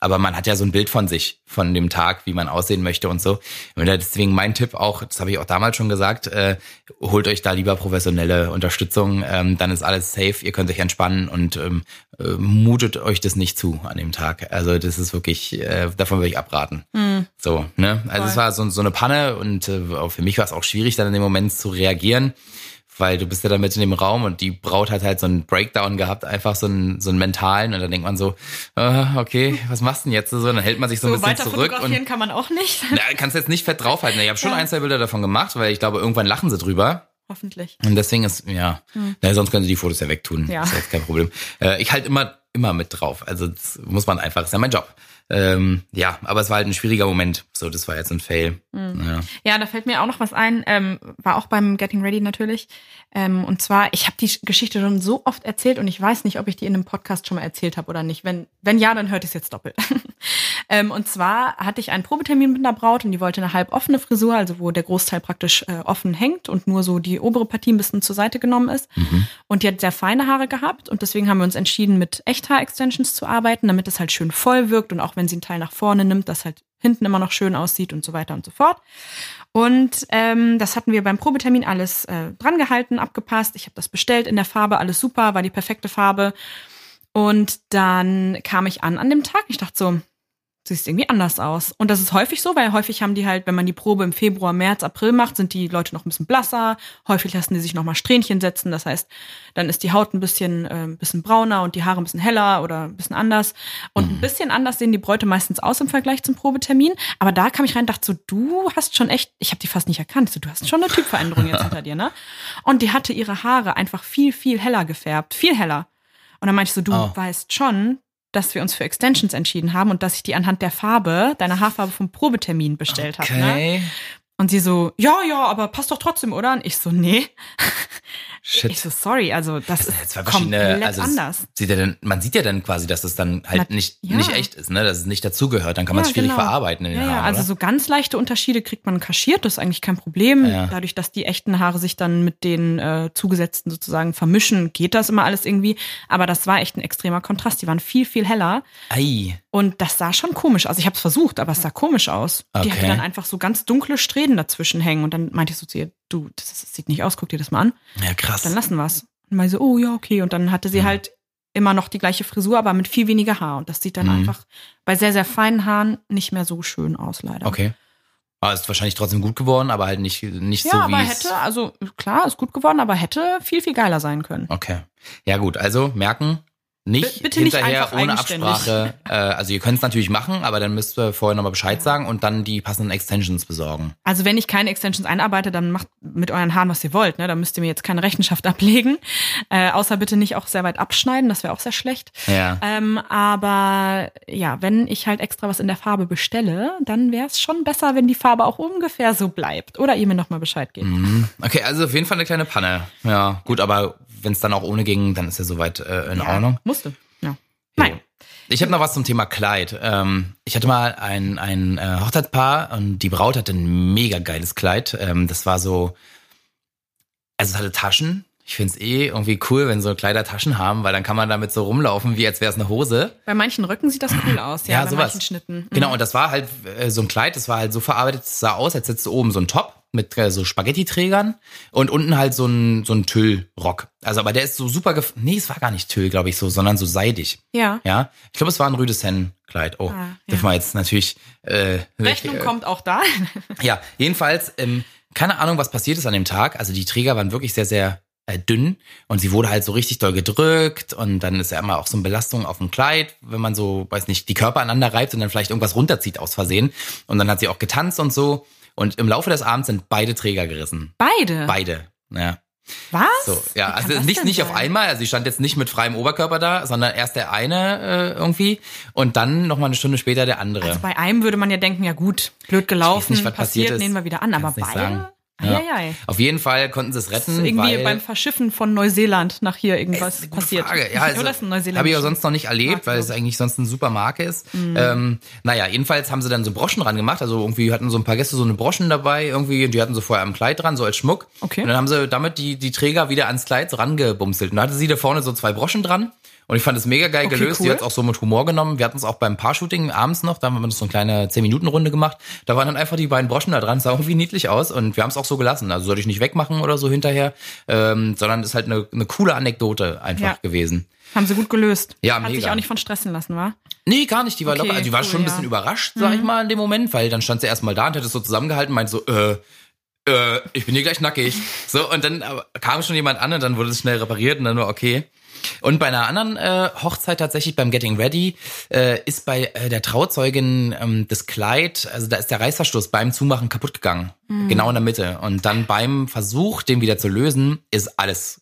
Speaker 2: aber man hat ja so ein Bild von sich, von dem Tag, wie man aussehen möchte und so. Und deswegen mein Tipp auch, das habe ich auch damals schon gesagt, äh, holt euch da lieber professionelle Unterstützung, ähm, dann ist alles safe, ihr könnt euch entspannen und ähm, äh, mutet euch das nicht zu an dem Tag. Also das ist wirklich, äh, davon würde ich abraten.
Speaker 1: Mhm.
Speaker 2: So, ne? Also
Speaker 1: Voll.
Speaker 2: es war so, so eine Panne und äh, für mich war es auch schwierig, dann in dem Moment zu reagieren weil du bist ja dann mit in dem Raum und die Braut hat halt so einen Breakdown gehabt, einfach so einen, so einen mentalen und dann denkt man so, äh, okay, was machst du denn jetzt so? Dann hält man sich so,
Speaker 1: So
Speaker 2: ein bisschen
Speaker 1: weiter
Speaker 2: zurück
Speaker 1: fotografieren
Speaker 2: und
Speaker 1: kann man auch nicht.
Speaker 2: na, kannst jetzt nicht fett draufhalten. Ich habe schon
Speaker 1: Ja.
Speaker 2: ein, zwei Bilder davon gemacht, weil ich glaube, irgendwann lachen sie drüber.
Speaker 1: Hoffentlich.
Speaker 2: Und deswegen ist, ja, na, sonst können sie die Fotos ja wegtun.
Speaker 1: Ja.
Speaker 2: Das ist jetzt kein Problem. Äh, ich halt immer, immer mit drauf. Also das muss man einfach, das ist ja mein Job. Ähm, ja, aber es war halt ein schwieriger Moment. So, das war jetzt ein Fail. Ja.
Speaker 1: Ja, da fällt mir auch noch was ein, ähm, war auch beim Getting Ready natürlich. Ähm, und zwar, ich habe die Geschichte schon so oft erzählt und ich weiß nicht, ob ich die in einem Podcast schon mal erzählt habe oder nicht. Wenn, wenn ja, dann hört es jetzt doppelt. ähm, und zwar hatte ich einen Probetermin mit einer Braut und die wollte eine halb offene Frisur, also wo der Großteil praktisch äh, offen hängt und nur so die obere Partie ein bisschen zur Seite genommen ist. Und die hat sehr feine Haare gehabt und deswegen haben wir uns entschieden, mit Echthaar-Extensions zu arbeiten, damit es halt schön voll wirkt und auch wenn sie einen Teil nach vorne nimmt, das halt hinten immer noch schön aussieht und so weiter und so fort. Und ähm, das hatten wir beim Probetermin alles äh, dran gehalten, abgepasst. Ich habe das bestellt in der Farbe, alles super, war die perfekte Farbe. Und dann kam ich an an dem Tag. Ich dachte so, siehst irgendwie anders aus. Und das ist häufig so, weil häufig haben die halt, wenn man die Probe im Februar, März, April macht, sind die Leute noch ein bisschen blasser. Häufig lassen die sich noch mal Strähnchen setzen. Das heißt, dann ist die Haut ein bisschen, äh, ein bisschen brauner und die Haare ein bisschen heller oder ein bisschen anders. Und ein bisschen anders sehen die Bräute meistens aus im Vergleich zum Probetermin. Aber da kam ich rein und dachte so, du hast schon echt, ich habe die fast nicht erkannt. So, du hast schon eine Typveränderung jetzt hinter dir, ne? Und die hatte ihre Haare einfach viel, viel heller gefärbt. Viel heller. Und dann meinte ich so, du
Speaker 2: Oh.
Speaker 1: weißt schon, dass wir uns für Extensions entschieden haben und dass ich die anhand der Farbe, deiner Haarfarbe vom Probetermin bestellt habe. Ne? Und sie so, ja, ja, aber passt doch trotzdem, oder? Und ich so, nee.
Speaker 2: Shit.
Speaker 1: Ich so, sorry, also das
Speaker 2: Ja,
Speaker 1: ist komplett
Speaker 2: also
Speaker 1: anders.
Speaker 2: Sieht ja dann, man sieht ja dann quasi, dass es dann halt
Speaker 1: Na,
Speaker 2: nicht,
Speaker 1: ja.
Speaker 2: nicht echt ist, ne? Dass es nicht dazugehört. Dann kann man es
Speaker 1: Ja,
Speaker 2: schwierig
Speaker 1: genau.
Speaker 2: verarbeiten in den
Speaker 1: Ja, ja,
Speaker 2: Haaren.
Speaker 1: also
Speaker 2: oder?
Speaker 1: so ganz leichte Unterschiede kriegt man kaschiert, das ist eigentlich kein Problem.
Speaker 2: Ja.
Speaker 1: Dadurch, dass die echten Haare sich dann mit den äh, zugesetzten sozusagen vermischen, geht das immer alles irgendwie. Aber das war echt ein extremer Kontrast. Die waren viel, viel heller.
Speaker 2: Ei.
Speaker 1: Und das sah schon komisch aus. Ich habe es versucht, aber es sah komisch aus. Die
Speaker 2: Okay.
Speaker 1: hatte dann einfach so ganz dunkle Strähnen dazwischen hängen. Und dann meinte ich so zu ihr, du, das, das sieht nicht aus, guck dir das mal an.
Speaker 2: Ja, krass.
Speaker 1: Dann lassen wir's. Und meinte so, oh ja, okay. Und dann hatte sie
Speaker 2: Mhm.
Speaker 1: halt immer noch die gleiche Frisur, aber mit viel weniger Haar. Und das sieht dann
Speaker 2: Mhm.
Speaker 1: einfach bei sehr, sehr feinen Haaren nicht mehr so schön aus, leider.
Speaker 2: Okay. Aber ist wahrscheinlich trotzdem gut geworden, aber halt nicht, nicht
Speaker 1: Ja,
Speaker 2: so
Speaker 1: aber
Speaker 2: wie es.
Speaker 1: hätte, also klar, ist gut geworden, aber hätte viel, viel geiler sein können.
Speaker 2: Okay. Ja, gut. Also merken, nicht
Speaker 1: bitte nicht
Speaker 2: hinterher
Speaker 1: einfach
Speaker 2: ohne. Absprache. Äh, also ihr könnt es natürlich machen, aber dann müsst ihr vorher nochmal Bescheid sagen und dann die passenden Extensions besorgen.
Speaker 1: Also wenn ich keine Extensions einarbeite, dann macht mit euren Haaren, was ihr wollt. Ne? Da müsst ihr mir jetzt keine Rechenschaft ablegen. Äh, außer bitte nicht auch sehr weit abschneiden, das wäre auch sehr schlecht.
Speaker 2: Ja.
Speaker 1: Ähm, aber ja, wenn ich halt extra was in der Farbe bestelle, dann wäre es schon besser, wenn die Farbe auch ungefähr so bleibt. Oder ihr mir nochmal Bescheid gebt.
Speaker 2: Mhm. Okay, also auf jeden Fall eine kleine Panne. Ja, gut, aber wenn es dann auch ohne ging, dann ist ja soweit äh, in
Speaker 1: Ja,
Speaker 2: Ordnung.
Speaker 1: Musste. Ja. Nein.
Speaker 2: Ich habe noch was zum Thema Kleid. Ähm, ich hatte mal ein, ein äh, Hochzeitspaar und die Braut hatte ein mega geiles Kleid. Ähm, das war so, also es hatte Taschen. Ich find's eh irgendwie cool, wenn so Kleider Taschen haben, weil dann kann man damit so rumlaufen, wie als wäre es eine Hose.
Speaker 1: Bei manchen Rücken sieht das cool aus, ja,
Speaker 2: Ja,
Speaker 1: bei
Speaker 2: sowas.
Speaker 1: manchen Schnitten. Mhm.
Speaker 2: Genau, und das war halt äh, so ein Kleid, das war halt so verarbeitet, es sah aus, als hättest du oben so ein Top mit äh, so Spaghetti-Trägern und unten halt so ein, so ein Tüllrock. Also, aber der ist so super, gef nee, es war gar nicht Tüll, glaube ich, so, sondern so seidig.
Speaker 1: Ja.
Speaker 2: Ja, ich glaube, es war ein Rüdeshenne-Kleid. Oh,
Speaker 1: Ah, ja.
Speaker 2: dürfen wir jetzt natürlich. Äh,
Speaker 1: Rechnung
Speaker 2: äh,
Speaker 1: kommt auch da.
Speaker 2: Ja, jedenfalls, ähm, keine Ahnung, was passiert ist an dem Tag. Also die Träger waren wirklich sehr, sehr äh, dünn und sie wurde halt so richtig doll gedrückt und dann ist ja immer auch so eine Belastung auf dem Kleid, wenn man so, weiß nicht, die Körper aneinander reibt und dann vielleicht irgendwas runterzieht aus Versehen. Und dann hat sie auch getanzt und so. Und im Laufe des Abends sind beide Träger gerissen.
Speaker 1: Beide.
Speaker 2: Beide. Ja.
Speaker 1: Was?
Speaker 2: So, ja, also nicht, nicht
Speaker 1: sein?
Speaker 2: auf einmal, also sie stand jetzt nicht mit freiem Oberkörper da, sondern erst der eine äh, irgendwie und dann nochmal eine Stunde später der andere.
Speaker 1: Also bei einem würde man ja denken, ja gut, blöd gelaufen,
Speaker 2: nicht, was passiert
Speaker 1: passiert,
Speaker 2: ist.
Speaker 1: nehmen wir wieder an. Aber
Speaker 2: Kann's nicht
Speaker 1: beide?
Speaker 2: sagen.
Speaker 1: Ja.
Speaker 2: Ja.
Speaker 1: Ja,
Speaker 2: Auf jeden Fall konnten sie es retten,
Speaker 1: Irgendwie
Speaker 2: weil
Speaker 1: beim Verschiffen von Neuseeland nach hier irgendwas
Speaker 2: ist
Speaker 1: passiert.
Speaker 2: Frage. Ja, also,
Speaker 1: ist
Speaker 2: habe ich auch sonst noch nicht erlebt,
Speaker 1: Marke,
Speaker 2: weil es
Speaker 1: Mhm.
Speaker 2: eigentlich sonst eine super Marke ist. Ähm, naja, jedenfalls haben sie dann so Broschen dran gemacht. Also irgendwie hatten so ein paar Gäste so eine Broschen dabei, irgendwie, und die hatten so vorher am Kleid dran, so als Schmuck.
Speaker 1: Okay.
Speaker 2: Und dann haben sie damit die, die Träger wieder ans Kleid rangebumselt. Und dann hatte sie da vorne so zwei Broschen dran. Und ich fand es mega geil
Speaker 1: Okay,
Speaker 2: gelöst.
Speaker 1: cool.
Speaker 2: Die hat es auch so mit Humor genommen. Wir hatten es auch beim Paar-Shooting abends noch, da haben wir so eine kleine 10-Minuten-Runde gemacht. Da waren dann einfach die beiden Broschen da dran, sah irgendwie niedlich aus und wir haben es auch so gelassen. Also sollte ich nicht wegmachen oder so hinterher, ähm, sondern ist halt eine, eine coole Anekdote einfach
Speaker 1: Ja.
Speaker 2: gewesen.
Speaker 1: Haben sie gut gelöst.
Speaker 2: Ja,
Speaker 1: Hat sich
Speaker 2: mega.
Speaker 1: auch nicht von stressen lassen, war?
Speaker 2: Nee, gar nicht. Die war
Speaker 1: Okay,
Speaker 2: locker. Also die war
Speaker 1: cool,
Speaker 2: schon ein bisschen
Speaker 1: ja. Mhm.
Speaker 2: überrascht, sag ich mal, in dem Moment, weil dann stand sie erstmal da und hat es so zusammengehalten, meinte so, äh, äh, ich bin hier gleich nackig. So, und dann aber kam schon jemand an und dann wurde es schnell repariert und dann war okay. Und bei einer anderen äh, Hochzeit tatsächlich beim Getting Ready äh, ist bei äh, der Trauzeugin ähm, das Kleid, also da ist der Reißverschluss beim Zumachen kaputt gegangen, genau in der Mitte. Und dann beim Versuch, den wieder zu lösen, ist alles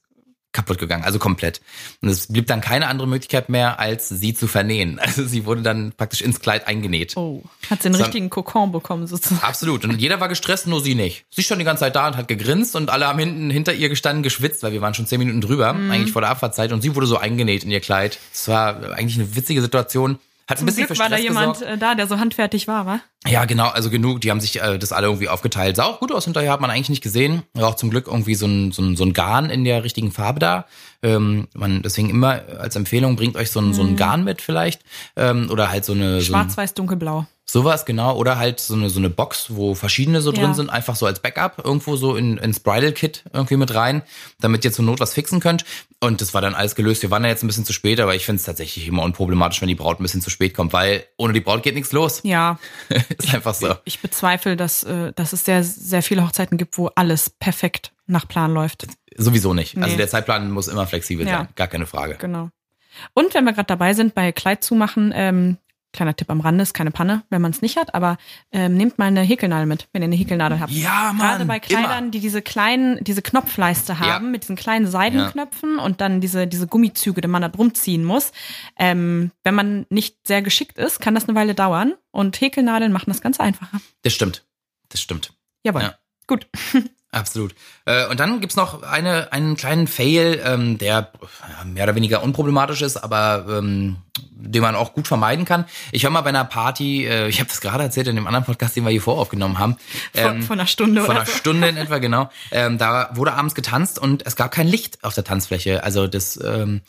Speaker 2: kaputt gegangen, also komplett. Und es blieb dann keine andere Möglichkeit mehr, als sie zu vernähen. Also sie wurde dann praktisch ins Kleid eingenäht.
Speaker 1: Oh. Hat sie einen
Speaker 2: So-
Speaker 1: richtigen Kokon bekommen, sozusagen.
Speaker 2: Absolut. Und jeder war gestresst, nur sie nicht. Sie stand die ganze Zeit da und hat gegrinst und alle haben hinten hinter ihr gestanden, geschwitzt, weil wir waren schon zehn Minuten drüber,
Speaker 1: Mhm.
Speaker 2: eigentlich vor der Abfahrtzeit. Und sie wurde so eingenäht in ihr Kleid. Es war eigentlich eine witzige Situation. Hat ein
Speaker 1: Zum
Speaker 2: bisschen
Speaker 1: Glück war da jemand
Speaker 2: gesorgt.
Speaker 1: äh, da, der so handfertig war, wa?
Speaker 2: Ja, genau, also genug. Die haben sich äh, das alle irgendwie aufgeteilt. Sah auch gut aus hinterher, hat man eigentlich nicht gesehen. War auch zum Glück irgendwie so ein, so ein, so ein Garn in der richtigen Farbe da. Ähm, man, deswegen immer als Empfehlung, bringt euch so ein, so ein Garn mit vielleicht. Ähm, oder halt so eine... So Sowas, genau. Oder halt so eine, so eine Box, wo verschiedene so
Speaker 1: Ja.
Speaker 2: drin sind, einfach so als Backup irgendwo so in, ins Bridal-Kit irgendwie mit rein, damit ihr zur Not was fixen könnt. Und das war dann alles gelöst. Wir waren da jetzt ein bisschen zu spät, aber ich finde es tatsächlich immer unproblematisch, wenn die Braut ein bisschen zu spät kommt, weil ohne die Braut geht nichts los.
Speaker 1: Ja,
Speaker 2: Ist einfach so.
Speaker 1: ich bezweifle, dass, äh, dass es sehr, sehr viele Hochzeiten gibt, wo alles perfekt nach Plan läuft.
Speaker 2: Sowieso nicht. Also
Speaker 1: Nee.
Speaker 2: der Zeitplan muss immer flexibel
Speaker 1: Ja.
Speaker 2: sein. Gar keine Frage.
Speaker 1: Genau. Und wenn wir gerade dabei sind, bei Kleid zumachen, ähm, kleiner Tipp am Rande, ist keine Panne, wenn man es nicht hat, aber ähm, nehmt mal eine Häkelnadel mit, wenn ihr eine Häkelnadel habt.
Speaker 2: Ja, Mann.
Speaker 1: Gerade bei Kleidern,
Speaker 2: immer.
Speaker 1: die diese kleinen, diese Knopfleiste haben, mit diesen kleinen Seidenknöpfen und dann diese, diese Gummizüge, die man da drum ziehen muss. Ähm, wenn man nicht sehr geschickt ist, kann das eine Weile dauern und Häkelnadeln machen das ganz einfacher.
Speaker 2: Das stimmt. Das stimmt.
Speaker 1: Jawohl.
Speaker 2: Ja.
Speaker 1: Gut.
Speaker 2: Absolut. Äh, und dann gibt's noch eine, einen kleinen Fail, ähm, der mehr oder weniger unproblematisch ist, aber ähm, den man auch gut vermeiden kann. Ich war mal bei einer Party, äh, ich habe das gerade erzählt in dem anderen Podcast, den wir hier voraufgenommen haben.
Speaker 1: Von,
Speaker 2: Ähm,
Speaker 1: von einer Stunde
Speaker 2: von
Speaker 1: oder
Speaker 2: einer
Speaker 1: so.
Speaker 2: Stunde in etwa, genau. Ähm, da wurde abends getanzt und es gab kein Licht auf der Tanzfläche. Also das ähm,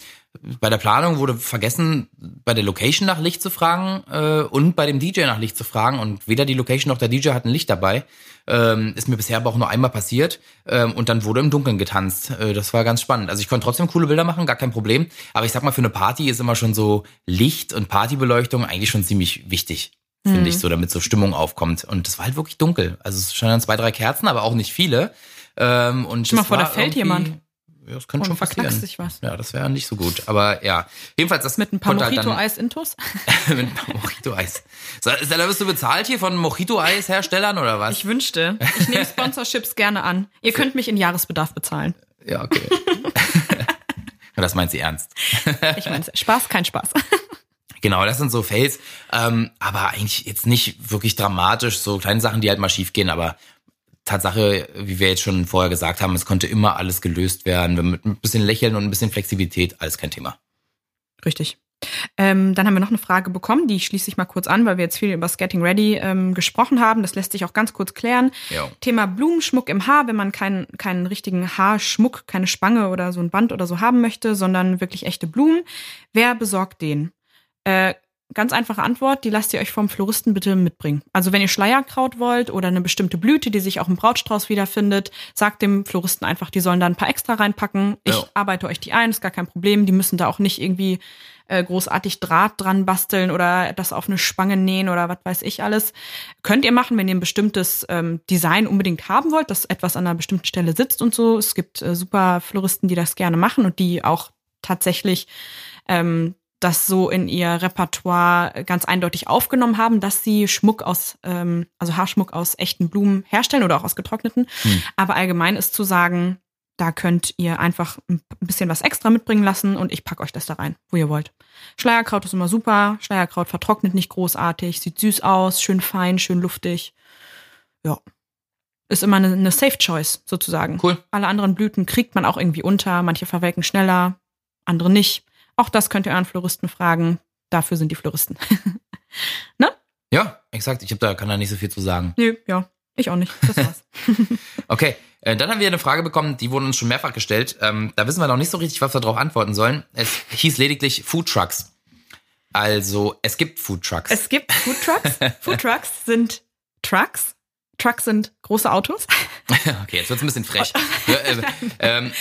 Speaker 2: bei der Planung wurde vergessen, bei der Location nach Licht zu fragen äh, und bei dem DJ nach Licht zu fragen. Und weder die Location noch der DJ hatten Licht dabei. Ähm, ist mir bisher aber auch nur einmal passiert. Ähm, und dann wurde im Dunkeln getanzt. Äh, das war ganz spannend. Also ich konnte trotzdem coole Bilder machen, gar kein Problem. Aber ich sag mal, für eine Party ist immer schon so Licht und Partybeleuchtung eigentlich schon ziemlich wichtig finde
Speaker 1: Mhm.
Speaker 2: ich, so damit so Stimmung aufkommt. Und das war halt wirklich dunkel. Also es standen zwei, drei Kerzen, aber auch nicht viele. Ähm, und
Speaker 1: Stell mal vor, da fällt jemand.
Speaker 2: Ja, das könnte schon passieren.
Speaker 1: sich was.
Speaker 2: Ja, das wäre nicht so gut. Aber ja, jedenfalls das
Speaker 1: Mit ein paar
Speaker 2: konnte halt
Speaker 1: Mojito-Eis-Intus?
Speaker 2: dann- mit ein paar Mojito-Eis. So, ist- da bist du bezahlt hier von Mojito-Eis-Herstellern oder was?
Speaker 1: Ich wünschte. Ich nehme Sponsorships gerne an. Ihr könnt mich in Jahresbedarf bezahlen.
Speaker 2: ja, okay. Das meint sie ernst.
Speaker 1: Ich meine, Spaß, kein Spaß.
Speaker 2: Genau, das sind so Fails, ähm, aber eigentlich jetzt nicht wirklich dramatisch, so kleine Sachen, die halt mal schief gehen, aber Tatsache, wie wir jetzt schon vorher gesagt haben, es konnte immer alles gelöst werden, mit ein bisschen Lächeln und ein bisschen Flexibilität, alles kein Thema.
Speaker 1: Richtig. Ähm, dann haben wir noch eine Frage bekommen, die schließe ich mal kurz an, weil wir jetzt viel über das Getting Ready ähm, gesprochen haben. Das lässt sich auch ganz kurz klären.
Speaker 2: Jo.
Speaker 1: Thema Blumenschmuck im Haar, wenn man keinen, keinen richtigen Haarschmuck, keine Spange oder so ein Band oder so haben möchte, sondern wirklich echte Blumen. Wer besorgt den? Äh, ganz einfache Antwort, die lasst ihr euch vom Floristen bitte mitbringen. Also wenn ihr Schleierkraut wollt oder eine bestimmte Blüte, die sich auch im Brautstrauß wiederfindet, sagt dem Floristen einfach, die sollen da ein paar extra reinpacken. Ich
Speaker 2: Ja.
Speaker 1: arbeite euch die ein, ist gar kein Problem. Die müssen da auch nicht irgendwie äh, großartig Draht dran basteln oder das auf eine Spange nähen oder was weiß ich alles. Könnt ihr machen, wenn ihr ein bestimmtes ähm, Design unbedingt haben wollt, das etwas an einer bestimmten Stelle sitzt und so. Es gibt äh, super Floristen, die das gerne machen und die auch tatsächlich ähm, das so in ihr Repertoire ganz eindeutig aufgenommen haben, dass sie Schmuck aus, ähm, also Haarschmuck aus echten Blumen herstellen oder auch aus getrockneten.
Speaker 2: Hm.
Speaker 1: Aber allgemein ist zu sagen, da könnt ihr einfach ein bisschen was extra mitbringen lassen und ich packe euch das da rein, wo ihr wollt. Schleierkraut ist immer super. Schleierkraut vertrocknet nicht großartig, sieht süß aus, schön fein, schön luftig. Ja. Ist immer eine, eine Safe Choice sozusagen.
Speaker 2: Cool.
Speaker 1: Alle anderen Blüten kriegt man auch irgendwie unter. Manche verwelken schneller, andere nicht. Auch das könnt ihr euren Floristen fragen. Dafür sind die Floristen. ne?
Speaker 2: Ja, exakt. Ich hab da, kann da nicht so viel zu sagen.
Speaker 1: Nö, ja. Ich auch nicht. Das war's.
Speaker 2: Okay, äh, dann haben wir eine Frage bekommen, die wurde uns schon mehrfach gestellt. Ähm, da wissen wir noch nicht so richtig, was wir darauf antworten sollen. Es hieß lediglich Food Trucks. Also, es gibt Food Trucks.
Speaker 1: es gibt Food Trucks. Food Trucks sind Trucks. Trucks sind große Autos.
Speaker 2: okay, jetzt wird's ein bisschen frech. Äh, ähm,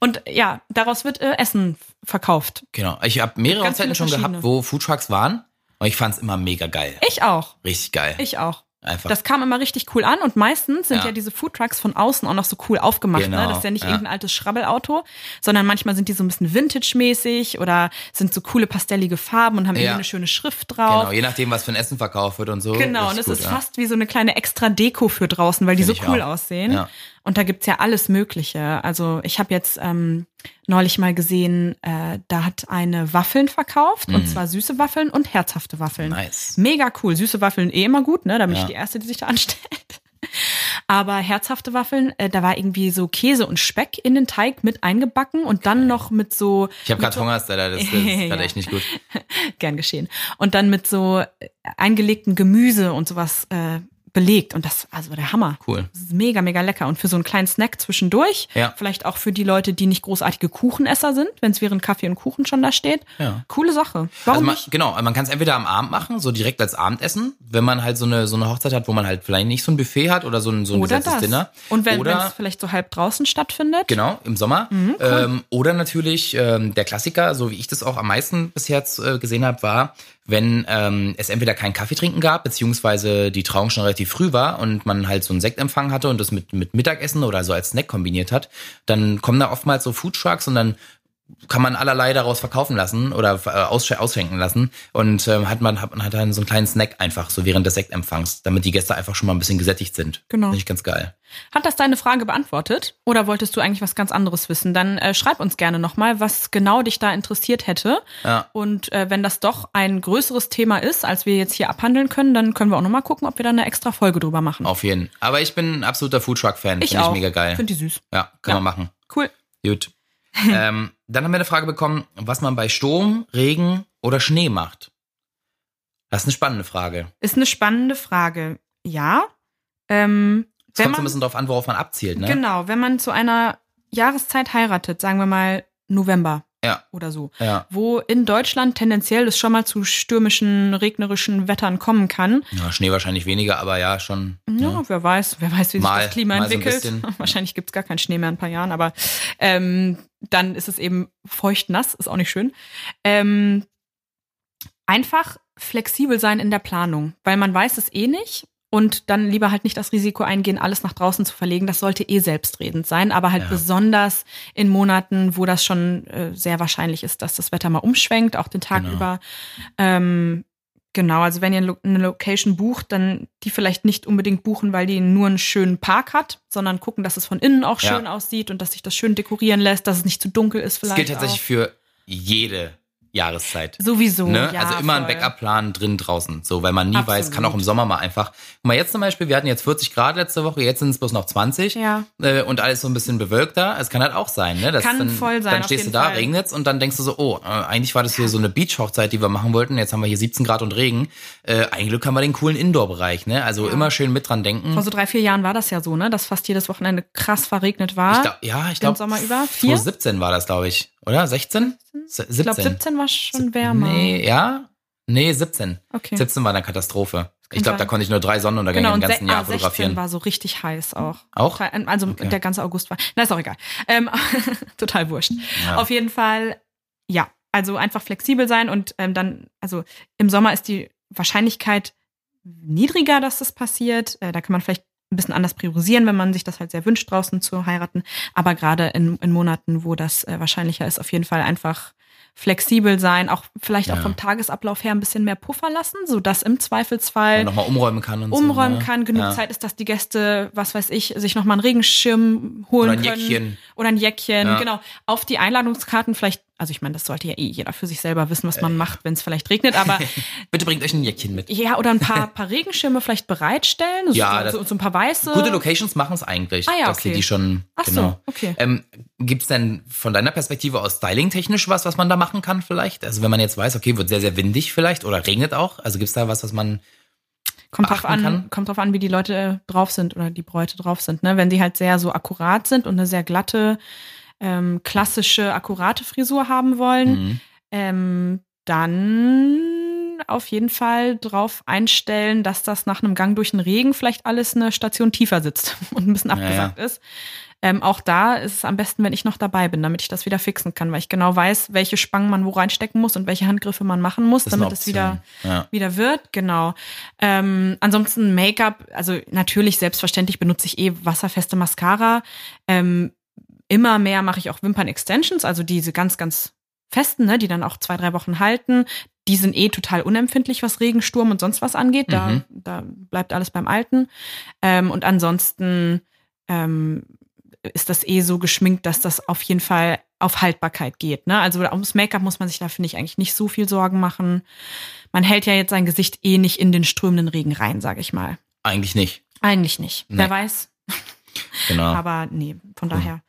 Speaker 1: Und ja, daraus wird äh, Essen verkauft.
Speaker 2: genau. Ich habe mehrere
Speaker 1: Ganz viele
Speaker 2: schon gehabt, wo Food Trucks waren. Und ich fand's immer mega geil.
Speaker 1: Ich auch.
Speaker 2: Richtig geil.
Speaker 1: Ich auch.
Speaker 2: Einfach.
Speaker 1: Das kam immer richtig cool an und meistens sind ja,
Speaker 2: Ja.
Speaker 1: diese Foodtrucks von außen auch noch so cool aufgemacht.
Speaker 2: Genau,
Speaker 1: Ne? Das ist ja nicht
Speaker 2: ja.
Speaker 1: irgendein altes Schrabbelauto, sondern manchmal sind die so ein bisschen Vintage-mäßig oder sind so coole pastellige Farben und haben irgendwie
Speaker 2: Ja.
Speaker 1: eine schöne Schrift drauf.
Speaker 2: genau, je nachdem, was für ein Essen verkauft wird und so.
Speaker 1: Genau, und es ist fast wie so eine kleine extra Deko für draußen, weil die
Speaker 2: Find
Speaker 1: so cool aussehen.
Speaker 2: Ja.
Speaker 1: Und da gibt's ja alles Mögliche. Also ich habe jetzt ähm, neulich mal gesehen, äh, da hat eine Waffeln verkauft, und zwar süße Waffeln und herzhafte Waffeln.
Speaker 2: Mhm. Nice.
Speaker 1: Mega cool. Süße Waffeln eh immer gut, ne? Da bin
Speaker 2: Ja.
Speaker 1: ich die Erste, die sich da anstellt. Aber herzhafte Waffeln, äh, da war irgendwie so Käse und Speck in den Teig mit eingebacken und dann noch mit so
Speaker 2: Ich habe gerade Hunger, das, das, ist gerade echt nicht gut.
Speaker 1: gern geschehen. Und dann mit so eingelegtem Gemüse und sowas äh, belegt. Und das, also der Hammer.
Speaker 2: Cool.
Speaker 1: Das ist mega, mega lecker. Und für so einen kleinen Snack zwischendurch,
Speaker 2: Ja.
Speaker 1: vielleicht auch für die Leute, die nicht großartige Kuchenesser sind, wenn es während Kaffee und Kuchen schon da steht.
Speaker 2: Ja.
Speaker 1: Coole Sache. Warum
Speaker 2: Also man,
Speaker 1: nicht?
Speaker 2: genau, man kann es entweder am Abend machen, so direkt als Abendessen, wenn man halt so eine so eine Hochzeit hat, wo man halt vielleicht nicht so ein Buffet hat oder so ein, so ein
Speaker 1: Oder das.
Speaker 2: Dinner.
Speaker 1: Und wenn es vielleicht so halb draußen stattfindet.
Speaker 2: Genau, im Sommer.
Speaker 1: Mhm,
Speaker 2: ähm, oder natürlich ähm, der Klassiker, so wie ich das auch am meisten bisher äh, gesehen habe, war, wenn ähm, es entweder keinen Kaffee trinken gab, beziehungsweise die Trauung schon relativ früh war und man halt so einen Sektempfang hatte und das mit, mit Mittagessen oder so als Snack kombiniert hat, dann kommen da oftmals so Foodtrucks und dann kann man allerlei daraus verkaufen lassen oder äh, aussch ausschenken lassen und ähm, hat man hat, man hat dann so einen kleinen Snack einfach so während des Sektempfangs, damit die Gäste einfach schon mal ein bisschen gesättigt sind.
Speaker 1: Genau.
Speaker 2: Finde ich ganz geil.
Speaker 1: Hat das deine Frage beantwortet? Oder wolltest du eigentlich was ganz anderes wissen? Dann äh, schreib uns gerne nochmal, was genau dich da interessiert hätte.
Speaker 2: Ja.
Speaker 1: Und äh, wenn das doch ein größeres Thema ist, als wir jetzt hier abhandeln können, dann können wir auch nochmal gucken, ob wir da eine extra Folge drüber machen.
Speaker 2: Auf jeden. Aber ich bin ein absoluter Foodtruck-Fan.
Speaker 1: ich
Speaker 2: Finde ich mega geil.
Speaker 1: Finde die süß.
Speaker 2: Ja, kann
Speaker 1: Ja.
Speaker 2: man machen.
Speaker 1: Cool.
Speaker 2: Gut. ähm, dann haben wir eine Frage bekommen, was man bei Sturm, Regen oder Schnee macht. Das ist eine spannende Frage.
Speaker 1: Ist eine spannende Frage. Ja. Ähm,
Speaker 2: Es kommt so ein
Speaker 1: man,
Speaker 2: bisschen drauf an, worauf man abzielt, ne?
Speaker 1: Genau, wenn man zu einer Jahreszeit heiratet, sagen wir mal November
Speaker 2: Ja.
Speaker 1: oder so,
Speaker 2: Ja.
Speaker 1: wo in Deutschland tendenziell es schon mal zu stürmischen, regnerischen Wettern kommen kann.
Speaker 2: ja. Schnee wahrscheinlich weniger, aber ja, schon.
Speaker 1: Ja, wer weiß, wer weiß, wie sich
Speaker 2: Mal-
Speaker 1: das Klima
Speaker 2: so
Speaker 1: entwickelt.
Speaker 2: bisschen.
Speaker 1: Wahrscheinlich gibt's gar keinen Schnee mehr in ein paar Jahren, aber ähm, dann ist es eben feucht nass, ist auch nicht schön. Ähm, einfach flexibel sein in der Planung, weil man weiß es eh nicht und dann lieber halt nicht das Risiko eingehen, alles nach draußen zu verlegen. Das sollte eh selbstredend sein, aber halt
Speaker 2: Ja.
Speaker 1: besonders in Monaten, wo das schon äh, sehr wahrscheinlich ist, dass das Wetter mal umschwenkt, auch den Tag
Speaker 2: Genau.
Speaker 1: über. Ähm, Genau, also wenn ihr eine Location bucht, dann die vielleicht nicht unbedingt buchen, weil die nur einen schönen Park hat, sondern gucken, dass es von innen auch
Speaker 2: Ja.
Speaker 1: schön aussieht und dass sich das schön dekorieren lässt, dass es nicht zu dunkel ist
Speaker 2: Das
Speaker 1: vielleicht.
Speaker 2: gilt tatsächlich
Speaker 1: auch.
Speaker 2: für jede Jahreszeit.
Speaker 1: Sowieso,
Speaker 2: Ne?
Speaker 1: ja.
Speaker 2: also immer ein
Speaker 1: voll.
Speaker 2: Backup-Plan drin draußen, so, weil man nie
Speaker 1: Absolut.
Speaker 2: weiß, kann auch im Sommer mal einfach. Guck mal, jetzt zum Beispiel, wir hatten jetzt 40 Grad letzte Woche, jetzt sind es bloß noch 20
Speaker 1: Ja.
Speaker 2: äh, und alles so ein bisschen bewölkter. Es kann halt auch sein, ne? Das
Speaker 1: Kann
Speaker 2: dann,
Speaker 1: voll sein,
Speaker 2: Dann stehst du da, regnet's und dann denkst du so, oh, äh, eigentlich war das hier so eine Beach-Hochzeit, die wir machen wollten. Jetzt haben wir hier 17 Grad und Regen. Äh, ein Glück haben wir den coolen Indoor-Bereich, ne? Also immer schön mit dran denken.
Speaker 1: Vor so drei, vier Jahren war das ja so, ne, dass fast jedes Wochenende krass verregnet war.
Speaker 2: Ich glaub, ja, ich glaube,
Speaker 1: Sommer über? Vier?
Speaker 2: 2017 war das, glaube ich. Oder? 16? Se- 17.
Speaker 1: ich glaube, 17 war schon wärmer.
Speaker 2: Nee, ja? Nee, 17.
Speaker 1: Okay.
Speaker 2: 17 war eine Katastrophe. Ich glaube, da konnte ich nur drei Sonnenuntergänge
Speaker 1: Genau,
Speaker 2: im ganzen Jahr
Speaker 1: ah, 16
Speaker 2: fotografieren.
Speaker 1: war so richtig heiß auch.
Speaker 2: Auch?
Speaker 1: Also
Speaker 2: Okay.
Speaker 1: der ganze August war. Na, ist auch egal. Ähm, total wurscht.
Speaker 2: Ja.
Speaker 1: Auf jeden Fall, ja. Also einfach flexibel sein und ähm, dann, also im Sommer ist die Wahrscheinlichkeit niedriger, dass das passiert. Äh, da kann man vielleicht ein bisschen anders priorisieren, wenn man sich das halt sehr wünscht, draußen zu heiraten. Aber gerade in, in Monaten, wo das äh, wahrscheinlicher ist, auf jeden Fall einfach flexibel sein, auch vielleicht auch
Speaker 2: Ja.
Speaker 1: vom Tagesablauf her ein bisschen mehr Puffer lassen, so dass im Zweifelsfall
Speaker 2: nochmal umräumen kann und
Speaker 1: umräumen
Speaker 2: so. ne?
Speaker 1: kann, genug
Speaker 2: ja.
Speaker 1: Zeit ist, dass die Gäste, was weiß ich, sich nochmal einen Regenschirm holen
Speaker 2: Oder ein
Speaker 1: können.
Speaker 2: Jäckchen.
Speaker 1: Oder ein Jäckchen,
Speaker 2: Ja.
Speaker 1: genau. Auf die Einladungskarten vielleicht, also ich meine, das sollte ja eh jeder für sich selber wissen, was man
Speaker 2: Äh.
Speaker 1: macht, wenn es vielleicht regnet, aber
Speaker 2: Bitte bringt euch ein Jäckchen mit.
Speaker 1: ja, oder ein paar, paar Regenschirme vielleicht bereitstellen, so,
Speaker 2: Ja,
Speaker 1: so, so ein paar weiße.
Speaker 2: Gute Locations machen es eigentlich,
Speaker 1: Ah ja,
Speaker 2: dass sie
Speaker 1: okay.
Speaker 2: die schon.
Speaker 1: Ach so,
Speaker 2: genau.
Speaker 1: okay.
Speaker 2: Ähm, Gibt es denn von deiner Perspektive aus styling-technisch was, was man da machen kann vielleicht? Also wenn man jetzt weiß, okay, wird sehr, sehr windig vielleicht oder regnet auch. Also gibt es da was, was man.
Speaker 1: kommt drauf an,
Speaker 2: kann?
Speaker 1: kommt drauf an, wie die Leute drauf sind oder die Bräute drauf sind, ne? Wenn sie halt sehr so akkurat sind und eine sehr glatte, ähm, klassische, akkurate Frisur haben wollen,
Speaker 2: Mhm.
Speaker 1: ähm, dann auf jeden Fall drauf einstellen, dass das nach einem Gang durch den Regen vielleicht alles eine Station tiefer sitzt und ein bisschen
Speaker 2: Ja,
Speaker 1: abgesackt ist. Ähm, auch da ist es am besten, wenn ich noch dabei bin, damit ich das wieder fixen kann, weil ich genau weiß, welche Spangen man wo reinstecken muss und welche Handgriffe man machen muss, damit es wieder
Speaker 2: Ja.
Speaker 1: wieder wird, genau. Ähm, ansonsten Make-up, also natürlich selbstverständlich benutze ich eh wasserfeste Mascara. Ähm, immer mehr mache ich auch Wimpern-Extensions, also diese ganz, ganz festen, ne, die dann auch zwei, drei Wochen halten. Die sind eh total unempfindlich, was Regensturm und sonst was angeht. Da,
Speaker 2: Mhm.
Speaker 1: da bleibt alles beim Alten. Ähm, und ansonsten ähm, ist das eh so geschminkt, dass das auf jeden Fall auf Haltbarkeit geht. Ne? Also ums Make-up muss man sich da, finde ich, eigentlich nicht so viel Sorgen machen. Man hält ja jetzt sein Gesicht eh nicht in den strömenden Regen rein, sage ich mal.
Speaker 2: Eigentlich nicht.
Speaker 1: Eigentlich nicht.
Speaker 2: Nee.
Speaker 1: Wer weiß.
Speaker 2: Genau.
Speaker 1: Aber nee, von daher.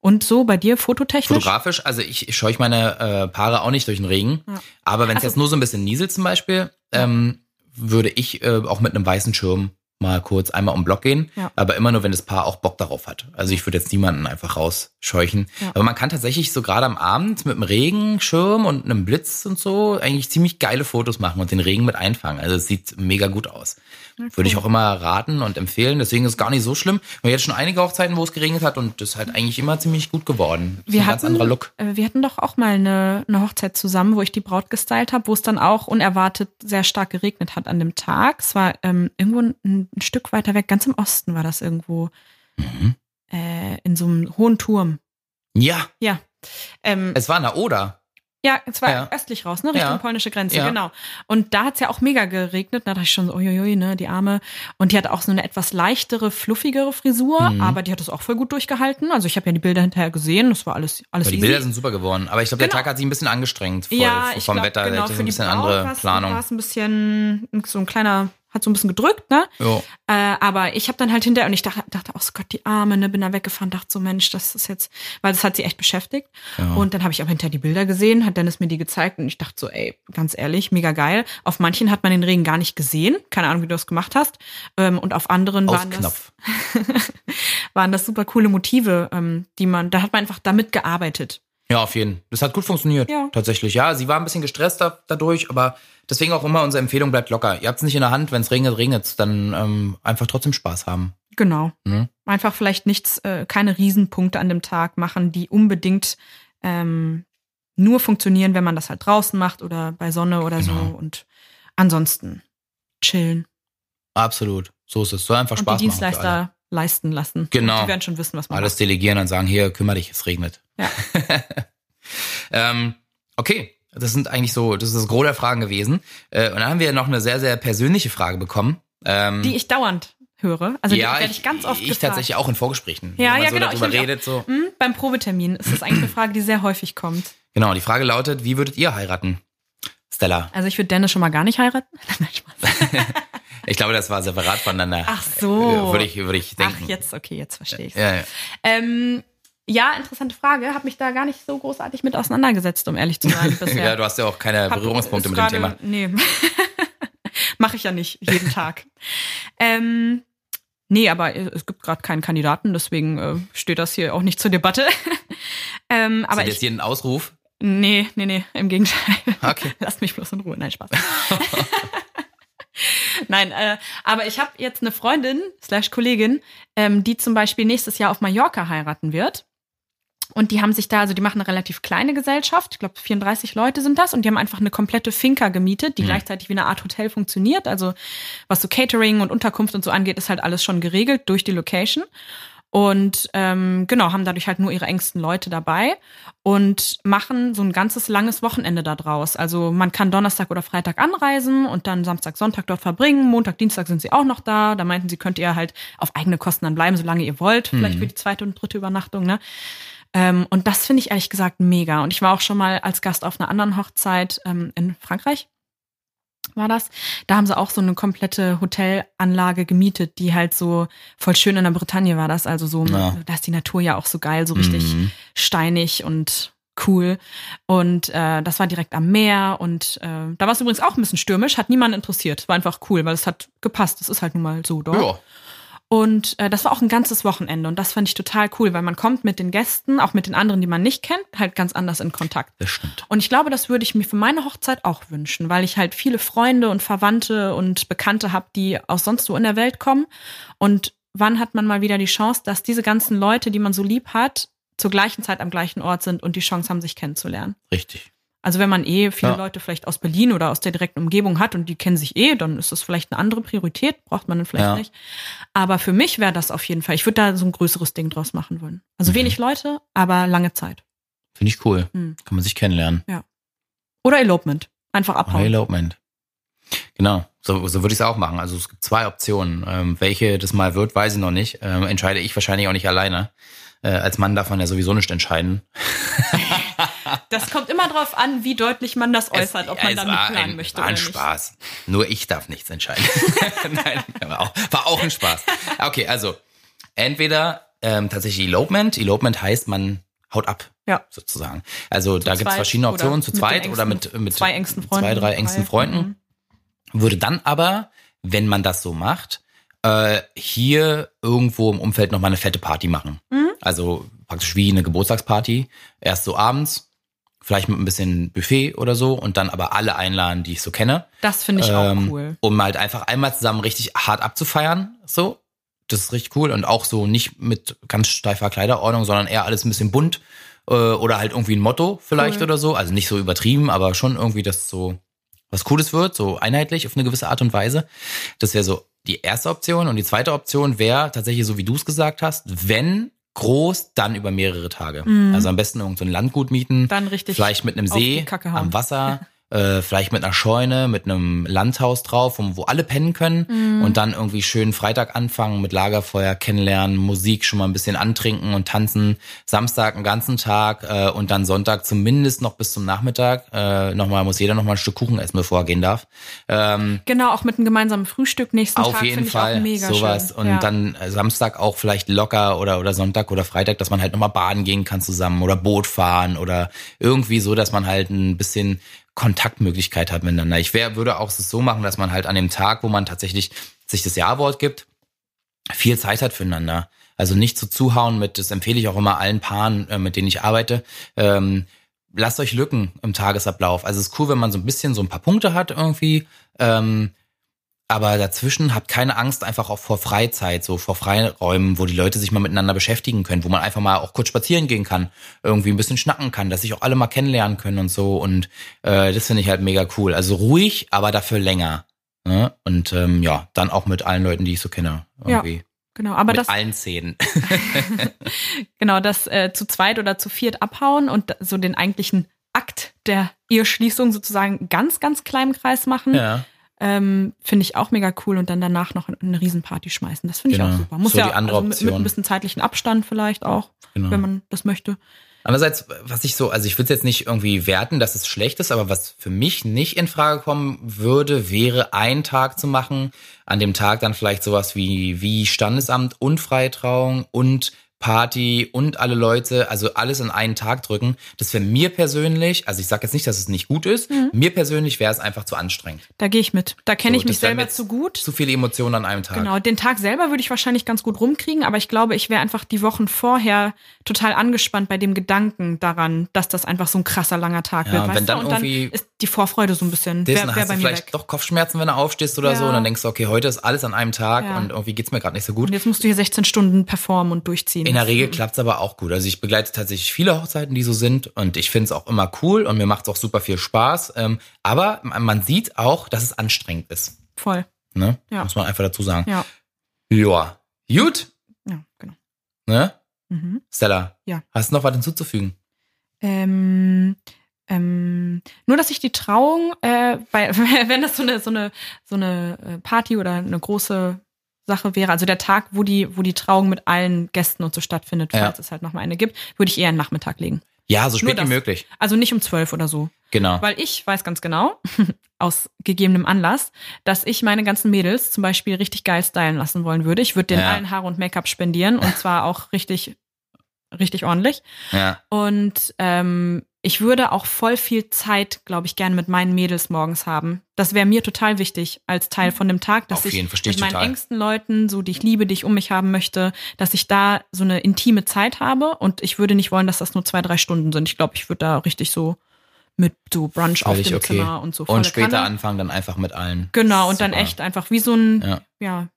Speaker 1: Und so bei dir fototechnisch?
Speaker 2: Fotografisch, also ich, ich scheuche meine äh, Paare auch nicht durch den Regen.
Speaker 1: Ja.
Speaker 2: Aber wenn es
Speaker 1: Also-
Speaker 2: jetzt nur so ein bisschen nieselt zum Beispiel, ähm, würde ich äh, auch mit einem weißen Schirm mal kurz einmal um den Block gehen.
Speaker 1: Ja.
Speaker 2: Aber immer nur, wenn das Paar auch Bock darauf hat. Also ich würde jetzt niemanden einfach rausscheuchen.
Speaker 1: Ja.
Speaker 2: Aber man kann tatsächlich so gerade am Abend mit einem Regenschirm und einem Blitz und so eigentlich ziemlich geile Fotos machen und den Regen mit einfangen. Also es sieht mega gut aus. Würde ich auch immer raten und empfehlen. Deswegen ist es gar nicht so schlimm. Wir haben jetzt schon einige Hochzeiten, wo es geregnet hat und das ist halt eigentlich immer ziemlich gut geworden. Das ist
Speaker 1: Wir
Speaker 2: ein ganz
Speaker 1: hatten,
Speaker 2: anderer Look.
Speaker 1: äh, wir hatten doch auch mal eine, eine Hochzeit zusammen, wo ich die Braut gestylt habe, wo es dann auch unerwartet sehr stark geregnet hat an dem Tag. Es war ähm, irgendwo ein, ein Stück weiter weg, ganz im Osten war das irgendwo,
Speaker 2: Mhm.
Speaker 1: äh, in so einem hohen Turm.
Speaker 2: Ja,
Speaker 1: Ja. Ähm,
Speaker 2: es war in der Oder.
Speaker 1: Ja, es war
Speaker 2: ja.
Speaker 1: östlich raus, ne? Richtung
Speaker 2: Ja.
Speaker 1: polnische Grenze,
Speaker 2: Ja.
Speaker 1: genau. Und da hat's ja auch mega geregnet. Da dachte ich schon so, uiuiui, ne, die Arme. Und die hat auch so eine etwas leichtere, fluffigere Frisur,
Speaker 2: Mhm.
Speaker 1: aber die hat es auch voll gut durchgehalten. Also ich habe ja die Bilder hinterher gesehen, das war alles, alles
Speaker 2: Aber die
Speaker 1: easy.
Speaker 2: Bilder sind super geworden. Aber ich glaube, der
Speaker 1: Genau.
Speaker 2: Tag hat sich ein bisschen angestrengt vor,
Speaker 1: ja, ich
Speaker 2: vom
Speaker 1: glaub,
Speaker 2: Wetter.
Speaker 1: Genau,
Speaker 2: Der hatte so
Speaker 1: für
Speaker 2: ein
Speaker 1: die
Speaker 2: bisschen
Speaker 1: Braut
Speaker 2: andere Planung.
Speaker 1: War es ein bisschen so ein kleiner, hat so ein bisschen gedrückt, ne?
Speaker 2: Jo.
Speaker 1: Äh, aber ich habe dann halt hinterher und ich dachte, dachte, oh Gott, die Arme, ne, bin da weggefahren, dachte so, Mensch, das ist jetzt, weil das hat sie echt beschäftigt.
Speaker 2: Ja.
Speaker 1: Und dann habe ich auch hinterher die Bilder gesehen, hat Dennis mir die gezeigt und ich dachte so, ey, ganz ehrlich, mega geil. Auf manchen hat man den Regen gar nicht gesehen, keine Ahnung, wie du das gemacht hast. Ähm, und auf anderen waren das,
Speaker 2: Ausknopf.
Speaker 1: waren das super coole Motive, ähm, die man, da hat man einfach damit gearbeitet.
Speaker 2: Ja, auf jeden Fall. Das hat gut funktioniert.
Speaker 1: Ja.
Speaker 2: Tatsächlich. Ja, sie war ein bisschen gestresst da, dadurch, aber deswegen auch immer unsere Empfehlung bleibt locker. Ihr habt es nicht in der Hand, wenn es regnet, regnet Dann ähm, einfach trotzdem Spaß haben.
Speaker 1: Genau.
Speaker 2: Mhm.
Speaker 1: Einfach vielleicht nichts, äh, keine Riesenpunkte an dem Tag machen, die unbedingt ähm, nur funktionieren, wenn man das halt draußen macht oder bei Sonne oder so.
Speaker 2: Genau.
Speaker 1: Und ansonsten chillen
Speaker 2: Absolut. So ist es. Soll einfach Spaß
Speaker 1: die
Speaker 2: machen. alle.
Speaker 1: Dienstleister leisten lassen.
Speaker 2: Genau.
Speaker 1: Und die werden schon wissen, was man
Speaker 2: Alles delegieren und sagen, hier, kümmere dich, es regnet.
Speaker 1: Ja.
Speaker 2: ähm, okay, das sind eigentlich so, das ist das Gros der Fragen gewesen. Äh, und dann haben wir noch eine sehr, sehr persönliche Frage bekommen. Ähm,
Speaker 1: macht. Die ich dauernd höre. Also
Speaker 2: ja,
Speaker 1: die werde ich ganz oft
Speaker 2: ich
Speaker 1: gefragt.
Speaker 2: tatsächlich auch in Vorgesprächen.
Speaker 1: Ja, ja,
Speaker 2: so
Speaker 1: genau,
Speaker 2: darüber
Speaker 1: ich
Speaker 2: redet, so.
Speaker 1: Hm, beim Probetermin ist das eigentlich eine Frage, die sehr häufig kommt.
Speaker 2: Genau, die Frage lautet, wie würdet ihr heiraten? Stella.
Speaker 1: Also ich würde Dennis schon mal gar nicht heiraten. Nein, Spaß.
Speaker 2: Ich glaube, das war separat voneinander.
Speaker 1: Ach so.
Speaker 2: Würde ich, würde ich denken.
Speaker 1: Ach, jetzt, okay, jetzt verstehe ich
Speaker 2: Ja, ja.
Speaker 1: Ähm, ja, interessante Frage. Habe mich da gar nicht so großartig mit auseinandergesetzt, um ehrlich zu sein. Bisher.
Speaker 2: ja, du hast ja auch keine
Speaker 1: Hab-
Speaker 2: Berührungspunkte mit dem
Speaker 1: gerade-
Speaker 2: Thema.
Speaker 1: Nee. Mache ich ja nicht jeden Tag. ähm, nee, aber es gibt gerade keinen Kandidaten, deswegen äh, steht das hier auch nicht zur Debatte. ähm,
Speaker 2: Aber das jetzt
Speaker 1: ich.
Speaker 2: hier ein Ausruf?
Speaker 1: Nee, nee, nee, im Gegenteil.
Speaker 2: Okay.
Speaker 1: Lasst mich bloß in Ruhe. Nein, Spaß. Nein, äh, aber ich habe jetzt eine Freundin slash Kollegin, ähm, die zum Beispiel nächstes Jahr auf Mallorca heiraten wird. Und die haben sich da, also die machen eine relativ kleine Gesellschaft, ich glaube 34 Leute sind das, und die haben einfach eine komplette Finca gemietet, die mhm. gleichzeitig wie eine Art Hotel funktioniert. Also was so Catering und Unterkunft und so angeht, ist halt alles schon geregelt durch die Location. Und ähm, genau, haben dadurch halt nur ihre engsten Leute dabei und machen so ein ganzes langes Wochenende da draus. Also man kann Donnerstag oder Freitag anreisen und dann Samstag, Sonntag dort verbringen. Montag, Dienstag sind sie auch noch da. Da meinten sie, könnt ihr halt auf eigene Kosten dann bleiben, solange ihr wollt, vielleicht mhm. für die zweite und dritte Übernachtung. Ne? Ähm, und das finde ich ehrlich gesagt mega. Und ich war auch schon mal als Gast auf einer anderen Hochzeit ähm, in Frankreich war das. Da haben sie auch so eine komplette Hotelanlage gemietet, die halt so voll schön in der Bretagne war das. Also so, ja. da ist die Natur ja auch so geil, so richtig mhm. steinig und cool. Und äh, das war direkt am Meer und äh, da war es übrigens auch ein bisschen stürmisch, hat niemand interessiert. War einfach cool, weil es hat gepasst. Das ist halt nun mal so dort. Ja. Und äh, das war auch ein ganzes Wochenende und das fand ich total cool, weil man kommt mit den Gästen, auch mit den anderen, die man nicht kennt, halt ganz anders in Kontakt.
Speaker 2: Das stimmt.
Speaker 1: Und ich glaube, das würde ich mir für meine Hochzeit auch wünschen, weil ich halt viele Freunde und Verwandte und Bekannte habe, die aus sonst wo in der Welt kommen. Und wann hat man mal wieder die Chance, dass diese ganzen Leute, die man so lieb hat, zur gleichen Zeit am gleichen Ort sind und die Chance haben, sich kennenzulernen?
Speaker 2: Richtig.
Speaker 1: Also wenn man eh viele ja. Leute vielleicht aus Berlin oder aus der direkten Umgebung hat und die kennen sich eh, dann ist das vielleicht eine andere Priorität, braucht man dann vielleicht ja. nicht. Aber für mich wäre das auf jeden Fall, ich würde da so ein größeres Ding draus machen wollen. Also mhm. wenig Leute, aber lange Zeit.
Speaker 2: Finde ich cool. Mhm. Kann man sich kennenlernen.
Speaker 1: Ja. Oder Elopement. Einfach abhauen. Oder
Speaker 2: Elopement. Genau, so, so würde ich es auch machen. Also es gibt zwei Optionen. Ähm, welche das mal wird, weiß ich noch nicht. Ähm, entscheide ich wahrscheinlich auch nicht alleine. Äh, als Mann darf man ja sowieso nicht entscheiden.
Speaker 1: Das kommt immer darauf an, wie deutlich man das äußert, ob man damit planen ein, möchte
Speaker 2: war
Speaker 1: ein
Speaker 2: oder Spaß. Nicht. Nur ich darf nichts entscheiden. Nein, war auch, war auch ein Spaß. Okay, also entweder ähm, tatsächlich Elopement. Elopement heißt, man haut ab, ja. sozusagen. Also zu da gibt es verschiedene Optionen, zu zweit engsten, oder mit, mit
Speaker 1: zwei, engsten Freunden,
Speaker 2: zwei drei engsten Freunden. Mhm. Würde dann aber, wenn man das so macht, äh, hier irgendwo im Umfeld nochmal eine fette Party machen. Mhm. Also praktisch wie eine Geburtstagsparty. Erst so abends, vielleicht mit ein bisschen Buffet oder so und dann aber alle einladen, die ich so kenne.
Speaker 1: Das finde ich ähm, auch cool.
Speaker 2: Um halt einfach einmal zusammen richtig hart abzufeiern, so. Das ist richtig cool und auch so nicht mit ganz steifer Kleiderordnung, sondern eher alles ein bisschen bunt äh, oder halt irgendwie ein Motto vielleicht cool. oder so. Also nicht so übertrieben, aber schon irgendwie, dass so was Cooles wird, so einheitlich auf eine gewisse Art und Weise. Das wäre so die erste Option und die zweite Option wäre tatsächlich so, wie du es gesagt hast, wenn groß, dann über mehrere Tage. Mhm. Also am besten irgendein so Landgut mieten.
Speaker 1: Dann richtig.
Speaker 2: Vielleicht mit einem See am Wasser. äh, vielleicht mit einer Scheune, mit einem Landhaus drauf, wo alle pennen können mhm. und dann irgendwie schön Freitag anfangen mit Lagerfeuer kennenlernen, Musik schon mal ein bisschen antrinken und tanzen, Samstag einen ganzen Tag äh, und dann Sonntag zumindest noch bis zum Nachmittag. Äh, nochmal muss jeder noch mal ein Stück Kuchen essen, bevor er gehen darf.
Speaker 1: Ähm, genau, auch mit einem gemeinsamen Frühstück nächsten
Speaker 2: auf
Speaker 1: Tag.
Speaker 2: Auf jeden Fall, sowas. Schön. Und ja. dann äh, Samstag auch vielleicht locker oder, oder Sonntag oder Freitag, dass man halt nochmal baden gehen kann zusammen oder Boot fahren oder irgendwie so, dass man halt ein bisschen Kontaktmöglichkeit hat miteinander. Ich wär, würde auch es so machen, dass man halt an dem Tag, wo man tatsächlich sich das Ja-Wort gibt, viel Zeit hat füreinander. Also nicht zu zuhauen mit, das empfehle ich auch immer allen Paaren, äh, mit denen ich arbeite. Ähm, lasst euch Lücken im Tagesablauf. Also es ist cool, wenn man so ein bisschen so ein paar Punkte hat irgendwie. Ähm, aber dazwischen habt keine Angst einfach auch vor Freizeit, so vor Freiräumen, wo die Leute sich mal miteinander beschäftigen können, wo man einfach mal auch kurz spazieren gehen kann, irgendwie ein bisschen schnacken kann, dass sich auch alle mal kennenlernen können und so. Und äh, das finde ich halt mega cool. Also ruhig, aber dafür länger. Ne? Und ähm, ja, dann auch mit allen Leuten, die ich so kenne. Irgendwie. Ja.
Speaker 1: Genau, aber
Speaker 2: mit
Speaker 1: das
Speaker 2: allen Szenen.
Speaker 1: genau, das äh, zu zweit oder zu viert abhauen und so den eigentlichen Akt der Eheschließung sozusagen ganz, ganz kleinen Kreis machen.
Speaker 2: Ja
Speaker 1: ähm, finde ich auch mega cool und dann danach noch eine Riesenparty schmeißen. Das finde ich genau. auch super. Muss
Speaker 2: so
Speaker 1: ja also mit, mit, ein bisschen zeitlichen Abstand vielleicht auch, genau. wenn man das möchte.
Speaker 2: Andererseits, was ich so, also ich will es jetzt nicht irgendwie werten, dass es schlecht ist, aber was für mich nicht in Frage kommen würde, wäre einen Tag zu machen, an dem Tag dann vielleicht sowas wie, wie Standesamt und Freitrauung und Party und alle Leute, also alles in einen Tag drücken, das wäre mir persönlich, also ich sage jetzt nicht, dass es nicht gut ist, mhm. mir persönlich wäre es einfach zu anstrengend.
Speaker 1: Da gehe ich mit. Da kenne so, ich mich selber zu gut.
Speaker 2: Zu viele Emotionen an einem Tag.
Speaker 1: Genau, den Tag selber würde ich wahrscheinlich ganz gut rumkriegen, aber ich glaube, ich wäre einfach die Wochen vorher total angespannt bei dem Gedanken daran, dass das einfach so ein krasser langer Tag
Speaker 2: ja,
Speaker 1: wird.
Speaker 2: Wenn dann, und dann irgendwie
Speaker 1: ist die Vorfreude so ein bisschen.
Speaker 2: Dessen
Speaker 1: Wär, wär
Speaker 2: hast
Speaker 1: bei
Speaker 2: du
Speaker 1: mir
Speaker 2: vielleicht
Speaker 1: weg.
Speaker 2: doch Kopfschmerzen, wenn du aufstehst oder so.
Speaker 1: Ja.
Speaker 2: Und dann denkst du, okay, heute ist alles an einem Tag
Speaker 1: Ja.
Speaker 2: und irgendwie geht's mir gerade nicht so gut.
Speaker 1: Und jetzt musst du hier 16 Stunden performen und durchziehen.
Speaker 2: In der Regel klappt's aber auch gut. Also ich begleite tatsächlich viele Hochzeiten, die so sind und ich finde es auch immer cool und mir macht's auch super viel Spaß. Ähm, aber man sieht auch, dass es anstrengend ist.
Speaker 1: Voll.
Speaker 2: Ne?
Speaker 1: Ja.
Speaker 2: Muss man einfach dazu sagen.
Speaker 1: Ja.
Speaker 2: Ja. Gut,
Speaker 1: Ja, genau.
Speaker 2: ne?
Speaker 1: Mhm.
Speaker 2: Stella,
Speaker 1: Ja.
Speaker 2: hast du noch was hinzuzufügen?
Speaker 1: Ähm, ähm, nur, dass ich die Trauung, äh, bei, wenn das so eine, so eine, so eine äh, Party oder eine große Sache wäre, also der Tag, wo die, wo die Trauung mit allen Gästen und so stattfindet,
Speaker 2: Ja.
Speaker 1: falls es halt nochmal eine gibt, würde ich eher einen Nachmittag legen.
Speaker 2: Ja, so spät wie möglich.
Speaker 1: Also nicht um zwölf oder so.
Speaker 2: Genau.
Speaker 1: Weil ich weiß ganz genau, aus gegebenem Anlass, dass ich meine ganzen Mädels zum Beispiel richtig geil stylen lassen wollen würde. Ich würde denen
Speaker 2: Ja.
Speaker 1: allen Haare und Make-up spendieren und zwar auch richtig, richtig ordentlich.
Speaker 2: Ja.
Speaker 1: Und ähm, ich würde auch voll viel Zeit, glaube ich, gerne mit meinen Mädels morgens haben. Das wäre mir total wichtig als Teil von dem Tag, dass
Speaker 2: Auf
Speaker 1: ich
Speaker 2: jeden,
Speaker 1: mit meinen
Speaker 2: total.
Speaker 1: engsten Leuten, so die ich liebe, die ich um mich haben möchte, dass ich da so eine intime Zeit habe. Und ich würde nicht wollen, dass das nur zwei, drei Stunden sind. Ich glaube, ich würde da richtig so mit so Brunch auf
Speaker 2: Völlig
Speaker 1: dem
Speaker 2: okay.
Speaker 1: Zimmer und so.
Speaker 2: Und später
Speaker 1: Kanne.
Speaker 2: anfangen dann einfach mit allen.
Speaker 1: Genau, und dann
Speaker 2: Super.
Speaker 1: echt einfach wie so ein,
Speaker 2: Ja.
Speaker 1: ja,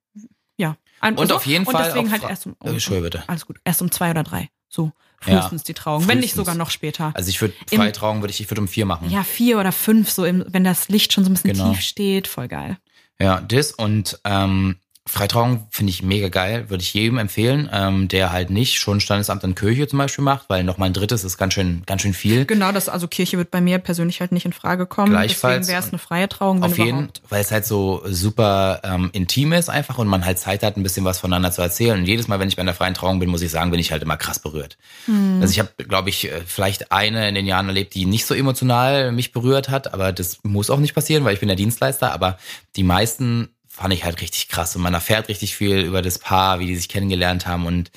Speaker 1: ja. Ein,
Speaker 2: Und
Speaker 1: so.
Speaker 2: auf jeden
Speaker 1: und
Speaker 2: Fall
Speaker 1: deswegen
Speaker 2: auch
Speaker 1: halt erst um,
Speaker 2: Äh, bitte.
Speaker 1: alles gut, erst um zwei oder drei. So,
Speaker 2: Ja,
Speaker 1: frühestens die Trauung. Wenn nicht
Speaker 2: frühestens.
Speaker 1: sogar noch später.
Speaker 2: Also ich würde
Speaker 1: Im-
Speaker 2: Freitrauung würde ich, ich würde um vier machen.
Speaker 1: Ja, vier oder fünf, so im, wenn das Licht schon so ein bisschen
Speaker 2: Genau.
Speaker 1: tief steht, voll geil.
Speaker 2: Ja, das und ähm, Freitrauung finde ich mega geil, würde ich jedem empfehlen, ähm, der halt nicht schon Standesamt in Kirche zum Beispiel macht, weil nochmal ein drittes ist ganz schön, ganz schön viel.
Speaker 1: Genau, das, also Kirche wird bei mir persönlich halt nicht in Frage kommen.
Speaker 2: Gleichfalls.
Speaker 1: Deswegen wäre es eine freie Trauung, wenn
Speaker 2: Auf jeden,
Speaker 1: überhaupt.
Speaker 2: weil es halt so super ähm, intim ist einfach und man halt Zeit hat, ein bisschen was voneinander zu erzählen. Und jedes Mal, wenn ich bei einer freien Trauung bin, muss ich sagen, bin ich halt immer krass berührt.
Speaker 1: Hm.
Speaker 2: Also ich habe, glaube ich, äh, vielleicht eine in den Jahren erlebt, die nicht so emotional mich berührt hat, aber das muss auch nicht passieren, weil ich bin der Dienstleister. Aber die meisten fand ich halt richtig krass und man erfährt richtig viel über das Paar, wie die sich kennengelernt haben und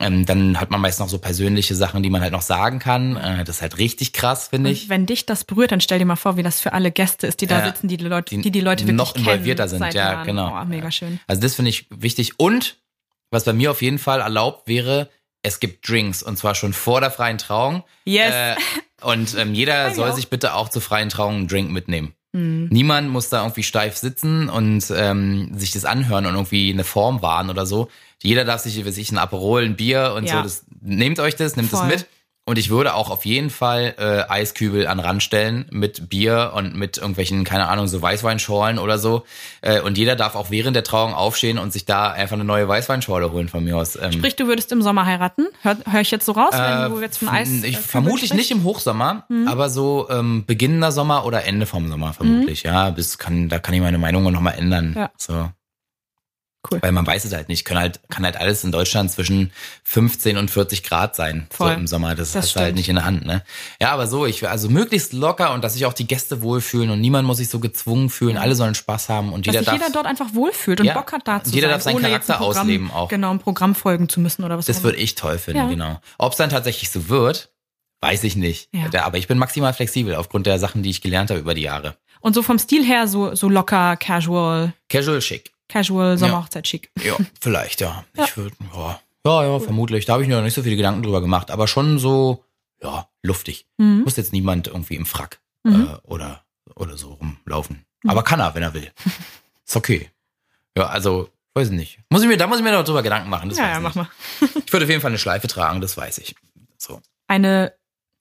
Speaker 2: ähm, dann hat man meist noch so persönliche Sachen, die man halt noch sagen kann. Äh, das ist halt richtig krass, finde ich.
Speaker 1: Wenn dich das berührt, dann stell dir mal vor, wie das für alle Gäste ist, die da
Speaker 2: Ja.
Speaker 1: sitzen, die die Leute,
Speaker 2: Die
Speaker 1: die, die Leute wirklich
Speaker 2: noch
Speaker 1: kennen
Speaker 2: involvierter sind.
Speaker 1: seit
Speaker 2: Ja,
Speaker 1: Jahren.
Speaker 2: genau.
Speaker 1: Oh, mega schön.
Speaker 2: Also das finde ich wichtig. Und was bei mir auf jeden Fall erlaubt wäre, es gibt Drinks und zwar schon vor der freien Trauung.
Speaker 1: Yes.
Speaker 2: Äh, und ähm, jeder soll
Speaker 1: auch.
Speaker 2: sich bitte auch zur freien Trauung einen Drink mitnehmen.
Speaker 1: Hm.
Speaker 2: Niemand muss da irgendwie steif sitzen und ähm, sich das anhören und irgendwie eine Form wahren oder so. Jeder darf sich, wie weiß ich, ein Aperol, ein Bier und
Speaker 1: Ja.
Speaker 2: so. Das, nehmt euch das, nehmt
Speaker 1: Voll.
Speaker 2: es mit. Und ich würde auch auf jeden Fall äh, Eiskübel an Rand stellen mit Bier und mit irgendwelchen, keine Ahnung, so Weißweinschorlen oder so. Äh, und jeder darf auch während der Trauung aufstehen und sich da einfach eine neue Weißweinschorle holen von mir aus. Ähm,
Speaker 1: Sprich, du würdest im Sommer heiraten? Hör, hör ich jetzt so raus, wenn du jetzt von Eis.
Speaker 2: Äh, ich,
Speaker 1: äh,
Speaker 2: vermutlich nicht im Hochsommer,
Speaker 1: Mhm.
Speaker 2: aber so ähm, beginnender Sommer oder Ende vom Sommer vermutlich. Ja, bis kann, da kann ich meine Meinung noch mal ändern.
Speaker 1: Ja.
Speaker 2: So.
Speaker 1: Cool.
Speaker 2: Weil man weiß es halt nicht. Kann halt, kann halt alles in Deutschland zwischen 15 und 40 Grad sein.
Speaker 1: Voll.
Speaker 2: So im Sommer. Das,
Speaker 1: Das
Speaker 2: hast du halt nicht in der Hand, ne? Ja, aber so, ich also möglichst locker und dass sich auch die Gäste wohlfühlen und niemand muss sich so gezwungen fühlen. Alle sollen Spaß haben und
Speaker 1: Dass
Speaker 2: jeder
Speaker 1: sich
Speaker 2: darf.
Speaker 1: jeder dort einfach wohlfühlt und
Speaker 2: Ja.
Speaker 1: Bock hat da zu
Speaker 2: Und jeder
Speaker 1: sein,
Speaker 2: darf seinen Charakter
Speaker 1: Programm,
Speaker 2: ausleben auch.
Speaker 1: Genau, ein Programm folgen zu müssen oder was
Speaker 2: Das würde ich toll finden,
Speaker 1: Ja.
Speaker 2: genau. Ob es dann tatsächlich so wird, weiß ich nicht.
Speaker 1: Ja.
Speaker 2: Aber ich bin maximal flexibel aufgrund der Sachen, die ich gelernt habe über die Jahre.
Speaker 1: Und so vom Stil her so, so locker, casual,
Speaker 2: Casual schick.
Speaker 1: Casual, Sommerhochzeit schic.
Speaker 2: Ja, vielleicht, ja.
Speaker 1: Ja.
Speaker 2: Ich würde, ja. Ja, ja, vermutlich. Da habe ich mir noch nicht so viele Gedanken drüber gemacht, aber schon so, ja, luftig.
Speaker 1: Mhm.
Speaker 2: Muss jetzt niemand irgendwie im Frack
Speaker 1: Mhm.
Speaker 2: äh, oder, oder so rumlaufen. Aber kann er, wenn er will. Ist okay. Ja, also, weiß ich nicht. Muss ich mir, da muss ich mir noch drüber Gedanken machen. Das
Speaker 1: Ja, ja,
Speaker 2: ich
Speaker 1: mach mal.
Speaker 2: Ich würde auf jeden Fall eine Schleife tragen, das weiß ich. So.
Speaker 1: Eine,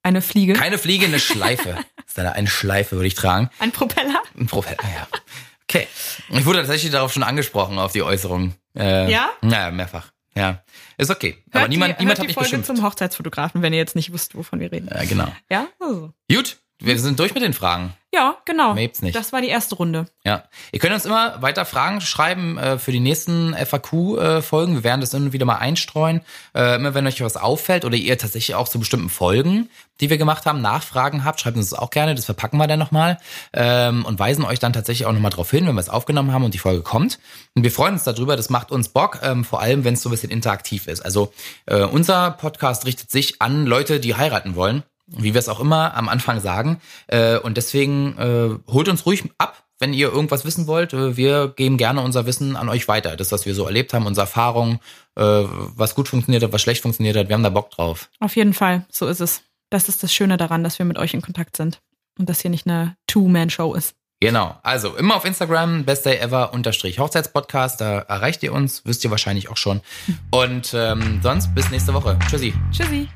Speaker 1: eine Fliege.
Speaker 2: Keine Fliege, eine Schleife. Eine, eine Schleife würde ich tragen.
Speaker 1: ein Propeller.
Speaker 2: Ein Propeller, ja. Okay. Ich wurde tatsächlich darauf schon angesprochen, auf die Äußerung. Äh,
Speaker 1: Ja?
Speaker 2: Ja, mehrfach. Ja. Ist okay.
Speaker 1: Hört
Speaker 2: Aber niemand,
Speaker 1: die,
Speaker 2: niemand
Speaker 1: hört
Speaker 2: hat
Speaker 1: die
Speaker 2: mich
Speaker 1: Folge
Speaker 2: beschimpft.
Speaker 1: zum Hochzeitsfotografen, wenn ihr jetzt nicht wisst, wovon wir reden.
Speaker 2: Ja, genau.
Speaker 1: Ja? Also.
Speaker 2: Gut, wir sind durch mit den Fragen.
Speaker 1: Ja, genau.
Speaker 2: Mehr gibt's nicht.
Speaker 1: Das war die erste Runde.
Speaker 2: Ja. Ihr könnt uns immer weiter Fragen schreiben äh, für die nächsten FAQ-Folgen. wir werden das immer wieder mal einstreuen. Äh, immer wenn euch was auffällt oder ihr tatsächlich auch zu bestimmten Folgen, die wir gemacht haben, Nachfragen habt, schreibt uns das auch gerne. Das verpacken wir dann nochmal ähm, und weisen euch dann tatsächlich auch nochmal drauf hin, wenn wir es aufgenommen haben und die Folge kommt. Und wir freuen uns darüber. Das macht uns Bock, ähm, vor allem wenn es so ein bisschen interaktiv ist. Also äh, unser Podcast richtet sich an Leute, die heiraten wollen wie wir es auch immer am Anfang sagen. Äh, und deswegen äh, holt uns ruhig ab, wenn ihr irgendwas wissen wollt. Äh, wir geben gerne unser Wissen an euch weiter. Das, was wir so erlebt haben, unsere Erfahrungen, äh, was gut funktioniert hat, was schlecht funktioniert hat. Wir haben da Bock drauf.
Speaker 1: Auf jeden Fall. So ist es. Das ist das Schöne daran, dass wir mit euch in Kontakt sind. Und das hier nicht eine Two-Man-Show ist.
Speaker 2: Genau. Also immer auf Instagram, bestdayever unterstrich Hochzeitspodcast. Da erreicht ihr uns, wisst ihr wahrscheinlich auch schon. Und ähm, sonst bis nächste Woche. Tschüssi.
Speaker 1: Tschüssi.